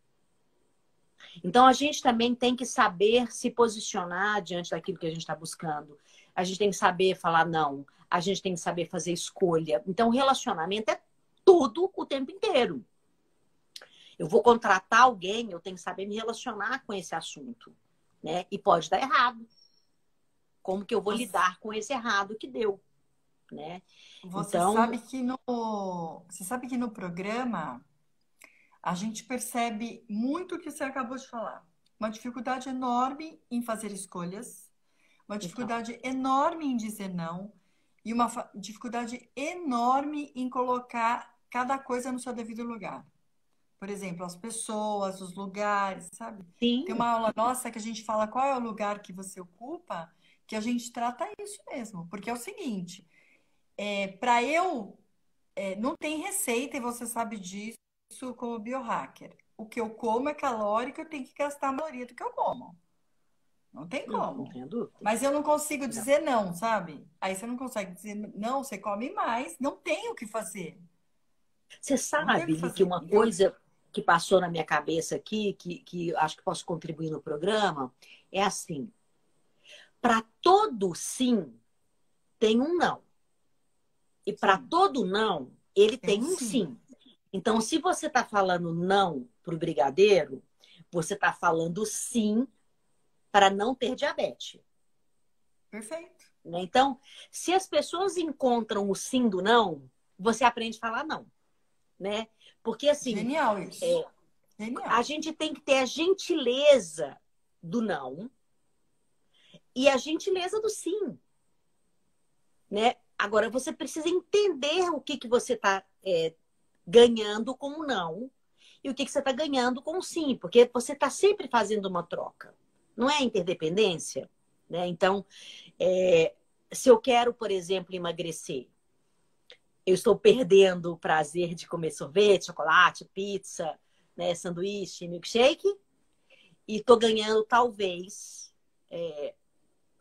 Então, a gente também tem que saber se posicionar diante daquilo que a gente está buscando. A gente tem que saber falar não. A gente tem que saber fazer escolha. Então, relacionamento é tudo o tempo inteiro. Eu vou contratar alguém, eu tenho que saber me relacionar com esse assunto. Né? E pode dar errado. Como que eu vou lidar com esse errado que deu? Né? Você então... sabe que no você sabe que no programa a gente percebe muito o que você acabou de falar. Uma dificuldade enorme em fazer escolhas, uma então. dificuldade enorme em dizer não e uma dificuldade enorme em colocar cada coisa no seu devido lugar. Por exemplo, as pessoas, os lugares, sabe? Sim. Tem uma aula nossa que a gente fala qual é o lugar que você ocupa, que a gente trata isso mesmo. Porque é o seguinte, é, para eu, é, não tem receita e você sabe disso isso como biohacker. O que eu como é calórico, eu tenho que gastar a maioria do que eu como. Não tem como. Não, Mas eu não consigo dizer não. não, sabe? Aí você não consegue dizer não, você come mais, não tem o que fazer. Você sabe que, que uma coisa que passou na minha cabeça aqui, que, que acho que posso contribuir no programa, é assim: para todo sim, tem um não. E para todo não, ele tem, tem um sim. sim. Então, se você está falando não para o brigadeiro, você está falando sim para não ter diabetes. Perfeito. Né? Então, se as pessoas encontram o sim do não, você aprende a falar não. Né? Porque assim. Genial isso. É, Genial. A gente tem que ter a gentileza do não e a gentileza do sim. Né? Agora, você precisa entender o que, que você está é, ganhando com o não e o que, que você está ganhando com o sim, porque você está sempre fazendo uma troca. Não é interdependência? Né? Então, é, se eu quero, por exemplo, emagrecer, eu estou perdendo o prazer de comer sorvete, chocolate, pizza, né, sanduíche, milkshake, e estou ganhando talvez é,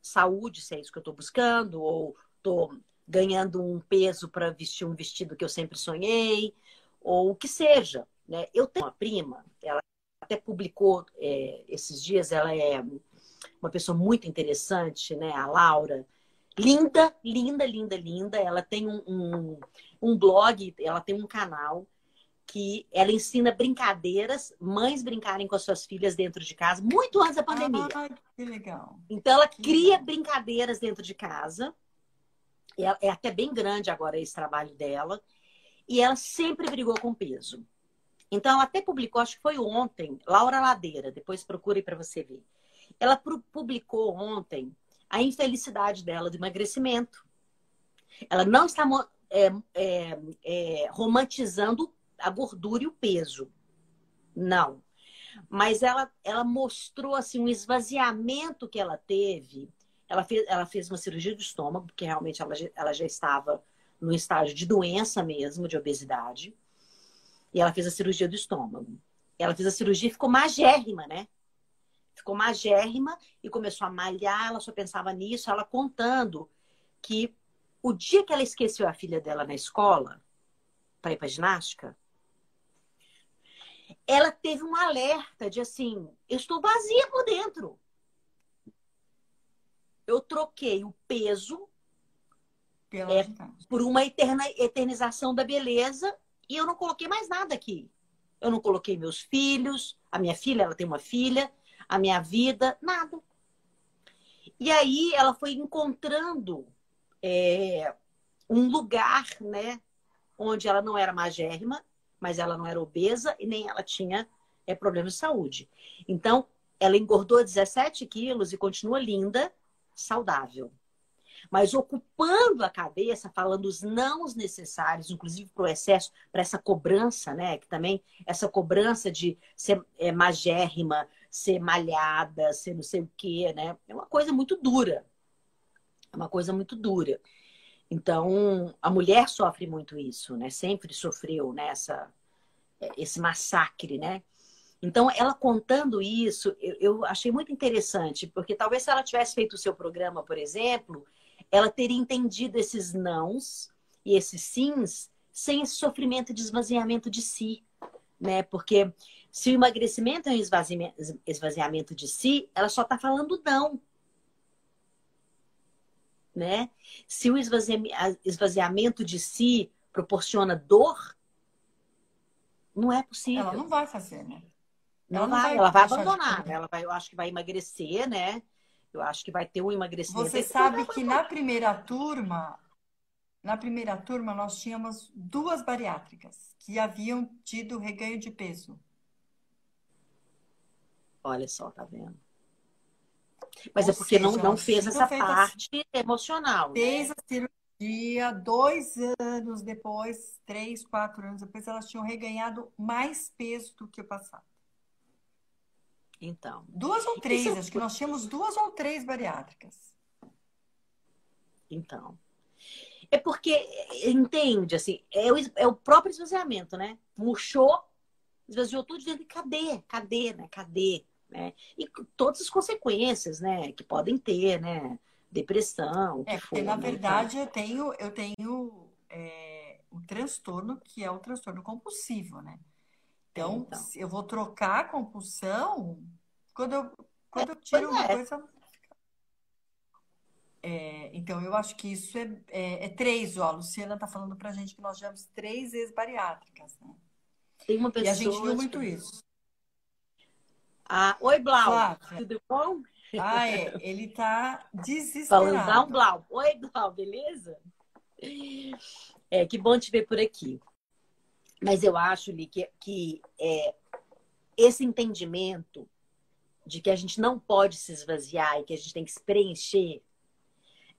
saúde, se é isso que eu estou buscando, ou estou ganhando um peso para vestir um vestido que eu sempre sonhei, ou o que seja. Né? Eu tenho uma prima, ela até publicou é, esses dias, ela é uma pessoa muito interessante, né? A Laura. Linda, linda, linda, linda. Ela tem um, um, um blog, ela tem um canal que ela ensina brincadeiras, mães brincarem com as suas filhas dentro de casa, muito antes da pandemia. Ah, que legal. Então ela que cria legal. brincadeiras dentro de casa. É, é até bem grande agora esse trabalho dela. E ela sempre brigou com peso. Então ela até publicou, acho que foi ontem, Laura Ladeira, depois procure para você ver. Ela publicou ontem a infelicidade dela do emagrecimento. Ela não está é, é, é, romantizando a gordura e o peso. Não. Mas ela, ela mostrou assim, um esvaziamento que ela teve. Ela fez, ela fez uma cirurgia do estômago, porque realmente ela, ela já estava no estágio de doença mesmo, de obesidade. E ela fez a cirurgia do estômago. Ela fez a cirurgia e ficou magérrima, né? ficou magérrima e começou a malhar, ela só pensava nisso, ela contando que o dia que ela esqueceu a filha dela na escola para ir para ginástica, ela teve um alerta de assim, eu estou vazia por dentro. Eu troquei o peso é, por uma eterna, eternização da beleza e eu não coloquei mais nada aqui. Eu não coloquei meus filhos, a minha filha, ela tem uma filha, a minha vida, nada. E aí ela foi encontrando é, um lugar, né, onde ela não era magérrima, mas ela não era obesa e nem ela tinha é, problemas de saúde. Então, ela engordou 17 quilos e continua linda, saudável mas ocupando a cabeça, falando os nãos necessários, inclusive para o excesso, para essa cobrança, né? Que também essa cobrança de ser é, magérrima, ser malhada, ser não sei o quê, né? É uma coisa muito dura. É uma coisa muito dura. Então, a mulher sofre muito isso, né? Sempre sofreu nessa né, esse massacre, né? Então, ela contando isso, eu, eu, achei muito interessante, porque talvez se ela tivesse feito o seu programa, por exemplo, ela teria entendido esses nãos e esses sims sem esse sofrimento de esvaziamento de si, né? Porque se o emagrecimento é um esvaziamento de si, ela só está falando não. Né? Se o esvaziamento de si proporciona dor, não é possível. Ela não vai fazer, né? Não, vai, vai, ela vai abandonar. Ela vai, eu acho que vai emagrecer, né? Eu acho que vai ter um emagrecimento. Você sabe que na primeira turma, na primeira turma nós tínhamos duas bariátricas que haviam tido reganho de peso. Olha só, tá vendo? Mas Ou é porque seja, não, não fez essa parte assim, emocional. Fez né? a cirurgia, dois anos depois, três, quatro anos depois, elas tinham reganhado mais peso do que o passado. Então. Duas ou três, Isso... acho que nós tínhamos duas ou três bariátricas. Então. É porque, entende, assim, é o, é o próprio esvaziamento, né? Murchou, esvaziou tudo dentro. Cadê? Cadê, né? Cadê? Né? E todas as consequências, né? Que podem ter, né? Depressão, é, for, na né? verdade, eu tenho, eu tenho é, um transtorno que é o transtorno compulsivo, né? Então, então, eu vou trocar a compulsão quando eu, quando eu tiro uma é. coisa. É, então, eu acho que isso é, é, é três, ó. A Luciana está falando para a gente que nós tivemos três ex-bariátricas, né? Tem uma pessoa. E a gente viu muito isso. Ah, oi, Blau. Tudo bom? Ah, é. Ele está desesperado. Falando, dá um Blau. Oi, Blau, beleza? É, que bom te ver por aqui. Mas eu acho, Li, que, que é, esse entendimento de que a gente não pode se esvaziar e que a gente tem que se preencher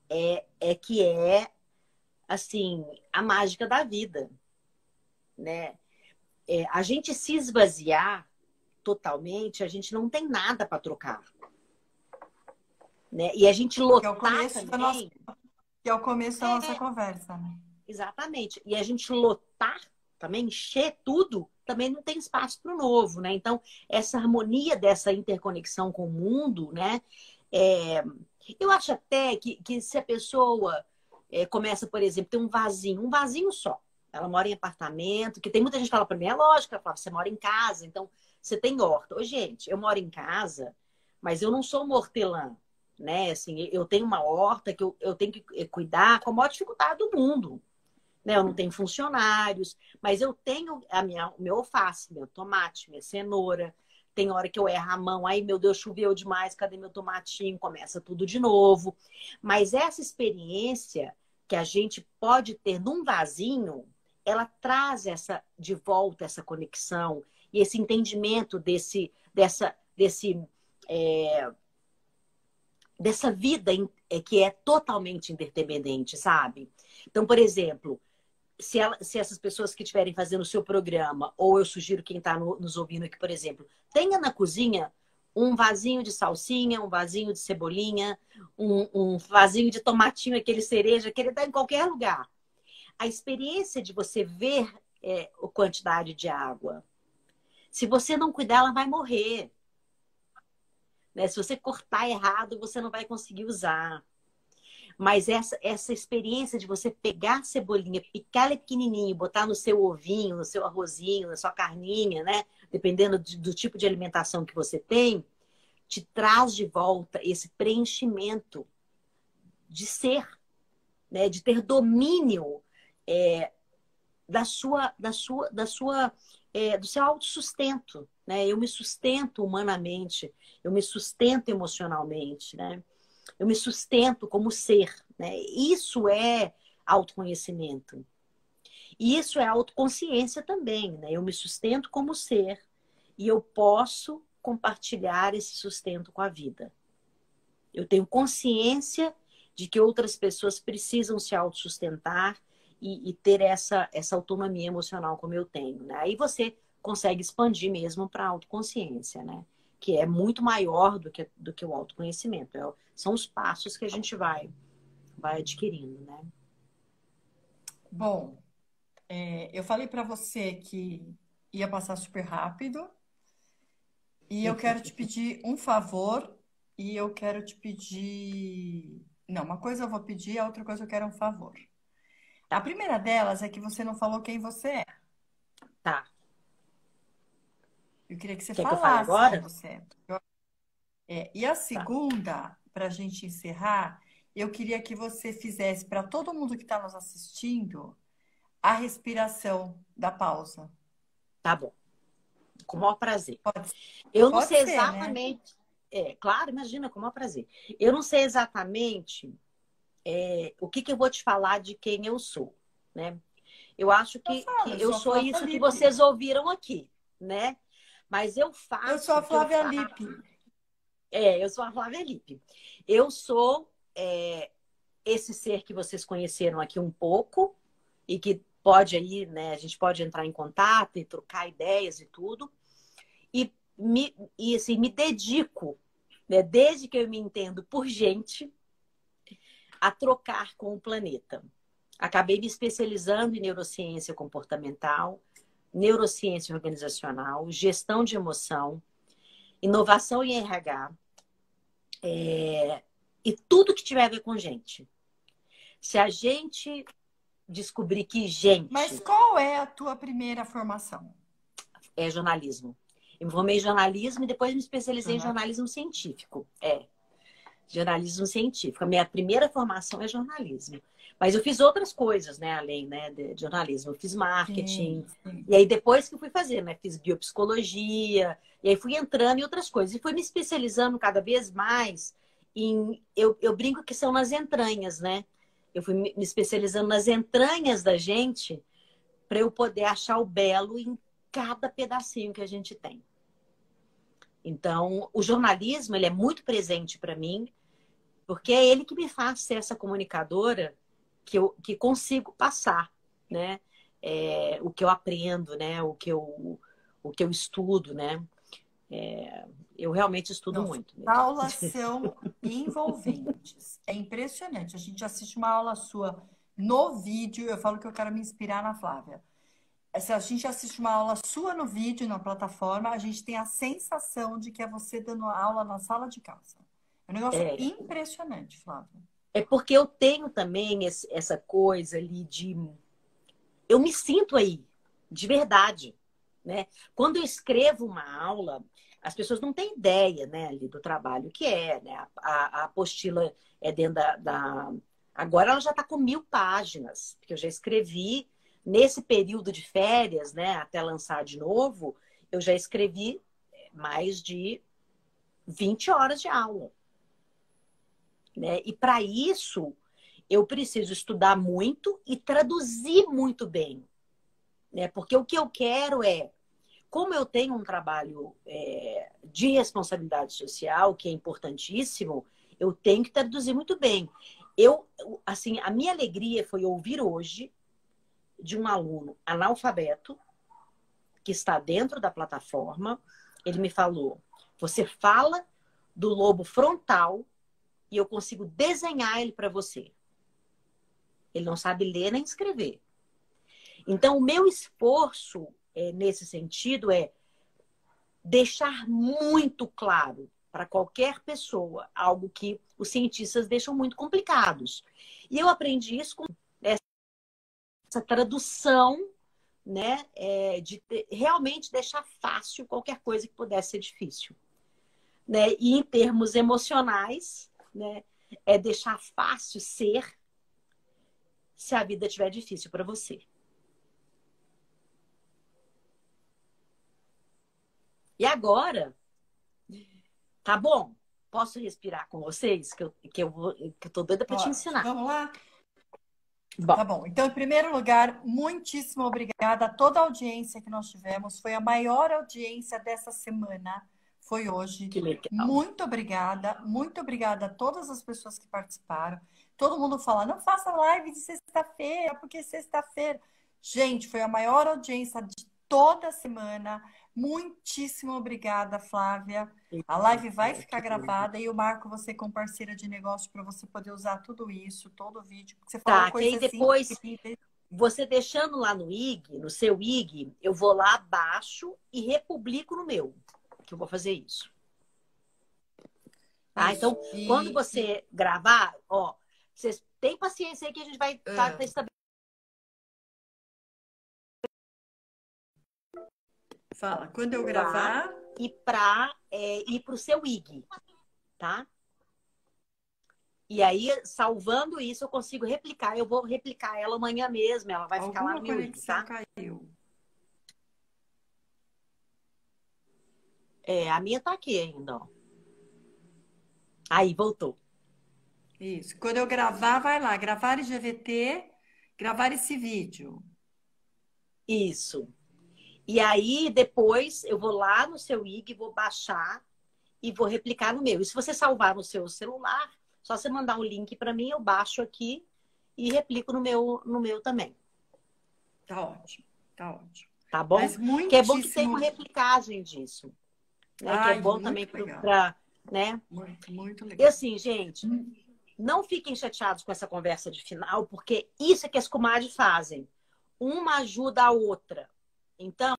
é, é que é, assim, a mágica da vida, né? é, a gente se esvaziar totalmente, a gente não tem nada para trocar. Né? E a gente lotar que é o começo também... Da nossa, que é o começo da é, nossa conversa, né? Exatamente. E a gente lotar também, encher tudo, também não tem espaço para o novo, né? Então, essa harmonia dessa interconexão com o mundo, né? É... Eu acho até que, que se a pessoa é, começa, por exemplo, ter um vasinho, um vasinho só. Ela mora em apartamento, que tem muita gente que fala para mim, é lógico, fala, você mora em casa, então você tem horta. Ô, gente, eu moro em casa, mas eu não sou uma hortelã, né? Assim, eu tenho uma horta que eu, eu tenho que eh, cuidar com a maior dificuldade do mundo. Né? Eu não tenho funcionários, mas eu tenho a minha, meu alface, meu tomate, minha cenoura. Tem hora que eu erro a mão, aí, meu Deus, choveu demais, cadê meu tomatinho? Começa tudo de novo. Mas essa experiência que a gente pode ter num vasinho, ela traz essa de volta essa conexão e esse entendimento desse dessa desse é, dessa vida é, que é totalmente interdependente, sabe? Então, por exemplo, se, ela, se essas pessoas que estiverem fazendo o seu programa, ou eu sugiro quem está no, nos ouvindo aqui, por exemplo, tenha na cozinha um vasinho de salsinha, um vasinho de cebolinha, um, um vasinho de tomatinho, aquele cereja, que ele dá em qualquer lugar. A experiência de você ver é, a quantidade de água. Se você não cuidar, ela vai morrer. Né? Se você cortar errado, você não vai conseguir usar. Mas essa, essa experiência de você pegar a cebolinha, picar ela pequenininho, botar no seu ovinho, no seu arrozinho, na sua carninha, né? Dependendo de, do tipo de alimentação que você tem, te traz de volta esse preenchimento de ser, né? De ter domínio é, da sua, da sua, da sua, é, do seu autossustento, né? Eu me sustento humanamente, eu me sustento emocionalmente, né? Eu me sustento como ser. Né? Isso é autoconhecimento. E isso é autoconsciência também. Né? Eu me sustento como ser e eu posso compartilhar esse sustento com a vida. Eu tenho consciência de que outras pessoas precisam se autossustentar e, e ter essa, essa autonomia emocional como eu tenho. Né? Aí você consegue expandir mesmo para a autoconsciência, né? Que é muito maior do que, do que o autoconhecimento. É, são os passos que a gente vai, vai adquirindo, né? Bom, é, eu falei para você que ia passar super rápido e eu quero te pedir um favor e eu quero te pedir. Não, uma coisa eu vou pedir, a outra coisa eu quero um favor. A primeira delas é que você não falou quem você é. Tá. Eu queria que você Quer falasse que agora? você. É, e a tá. segunda, tá. para a gente encerrar, eu queria que você fizesse para todo mundo que está nos assistindo a respiração da pausa. Tá bom. Com o maior prazer. Pode, eu não sei ser, né? exatamente. Né? É, claro, imagina, com o maior prazer. Eu não sei exatamente é, o que, que eu vou te falar de quem eu sou, né? Eu acho que eu, falo, que eu sou, sou isso que vocês ouviram aqui, né? Mas eu faço. Eu sou a Flávia Lippe. É, eu sou a Flávia Lippe. Eu sou é, esse ser que vocês conheceram aqui um pouco e que pode aí, né? A gente pode entrar em contato e trocar ideias e tudo. E, me, e assim, me dedico, né, desde que eu me entendo por gente, a trocar com o planeta. Acabei me especializando em neurociência comportamental neurociência organizacional, gestão de emoção, inovação em RH é, e tudo que tiver a ver com gente. Se a gente descobrir que gente. Mas qual é a tua primeira formação? É jornalismo. Eu me formei em jornalismo e depois me especializei uhum. em jornalismo científico. É. Jornalismo científico. A minha primeira formação é jornalismo. Mas eu fiz outras coisas, né, além né, de jornalismo. Eu fiz marketing. Sim. E aí depois que eu fui fazer, né, fiz biopsicologia. E aí fui entrando em outras coisas. E fui me especializando cada vez mais em... Eu, eu brinco que são nas entranhas, né? Eu fui me especializando nas entranhas da gente para eu poder achar o belo em cada pedacinho que a gente tem. Então, o jornalismo ele é muito presente para mim, porque é ele que me faz ser essa comunicadora que eu que consigo passar, né? é, o que eu aprendo, né? O que eu, o que eu estudo, né? É, eu realmente estudo Nossa, muito. Mesmo. Aulas são envolventes. É impressionante. A gente assiste uma aula sua no vídeo. Eu falo que eu quero me inspirar na Flávia. Se a gente assiste uma aula sua no vídeo, na plataforma, a gente tem a sensação de que é você dando aula na sala de casa. É um negócio é. impressionante, Flávia. É porque eu tenho também esse, essa coisa ali de. Eu me sinto aí, de verdade. Né? Quando eu escrevo uma aula, as pessoas não têm ideia né, ali do trabalho que é. Né? A, a apostila é dentro da, da... Agora ela já está com mil páginas, porque eu já escrevi nesse período de férias, né, até lançar de novo, eu já escrevi mais de 20 horas de aula. Né? E para isso, eu preciso estudar muito e traduzir muito bem. Né? Porque o que eu quero é, como eu tenho um trabalho é, de responsabilidade social, que é importantíssimo, eu tenho que traduzir muito bem. Eu, assim, a minha alegria foi ouvir hoje de um aluno analfabeto que está dentro da plataforma. Ele me falou: você fala do lobo frontal e eu consigo desenhar ele para você. Ele não sabe ler nem escrever. Então, o meu esforço é, nesse sentido é deixar muito claro para qualquer pessoa algo que os cientistas deixam muito complicados. E eu aprendi isso com essa tradução, né, é, de realmente deixar fácil qualquer coisa que pudesse ser difícil. Né? E em termos emocionais, né, é deixar fácil ser se a vida estiver difícil para você. E agora, tá bom? Posso respirar com vocês? Que eu, que eu, vou, que eu tô doida para te ensinar. Vamos lá? Bom. Tá bom. Então, em primeiro lugar, muitíssimo obrigada a toda a audiência que nós tivemos. Foi a maior audiência dessa semana. Foi hoje. Que legal. Muito obrigada. Muito obrigada a todas as pessoas que participaram. Todo mundo fala, não faça live de sexta-feira, porque sexta-feira. Gente, foi a maior audiência de toda a semana. Muitíssimo obrigada, Flávia. A live vai ficar gravada e eu marco você com parceira de negócio para você poder usar tudo isso, todo o vídeo. Você tá, que aí depois, você deixando lá no IG, no seu IG, eu vou lá abaixo e republico no meu, que eu vou fazer isso. Tá? Então, e... quando você gravar, ó, vocês têm paciência aí que a gente vai estar tá estabelecendo Fala, quando eu gravar. E para é, ir para o seu IG, tá? E aí, salvando isso, eu consigo replicar. Eu vou replicar ela amanhã mesmo. Ela vai Alguma ficar lá no meu IG, tá? caiu. É, a minha tá aqui ainda, ó. Aí, voltou. Isso. Quando eu gravar, vai lá. Gravar GVT, gravar esse vídeo. Isso. E aí, depois, eu vou lá no seu IG, vou baixar e vou replicar no meu. E se você salvar no seu celular, só você mandar um link para mim, eu baixo aqui e replico no meu, no meu também. Tá ótimo, tá ótimo. Tá bom? Mas muitíssimo... Que é bom que tenha uma replicagem disso. Né? Ai, que é bom também para. Né? Muito, muito legal. E assim, gente, hum. não fiquem chateados com essa conversa de final, porque isso é que as comadres fazem. Uma ajuda a outra. Então,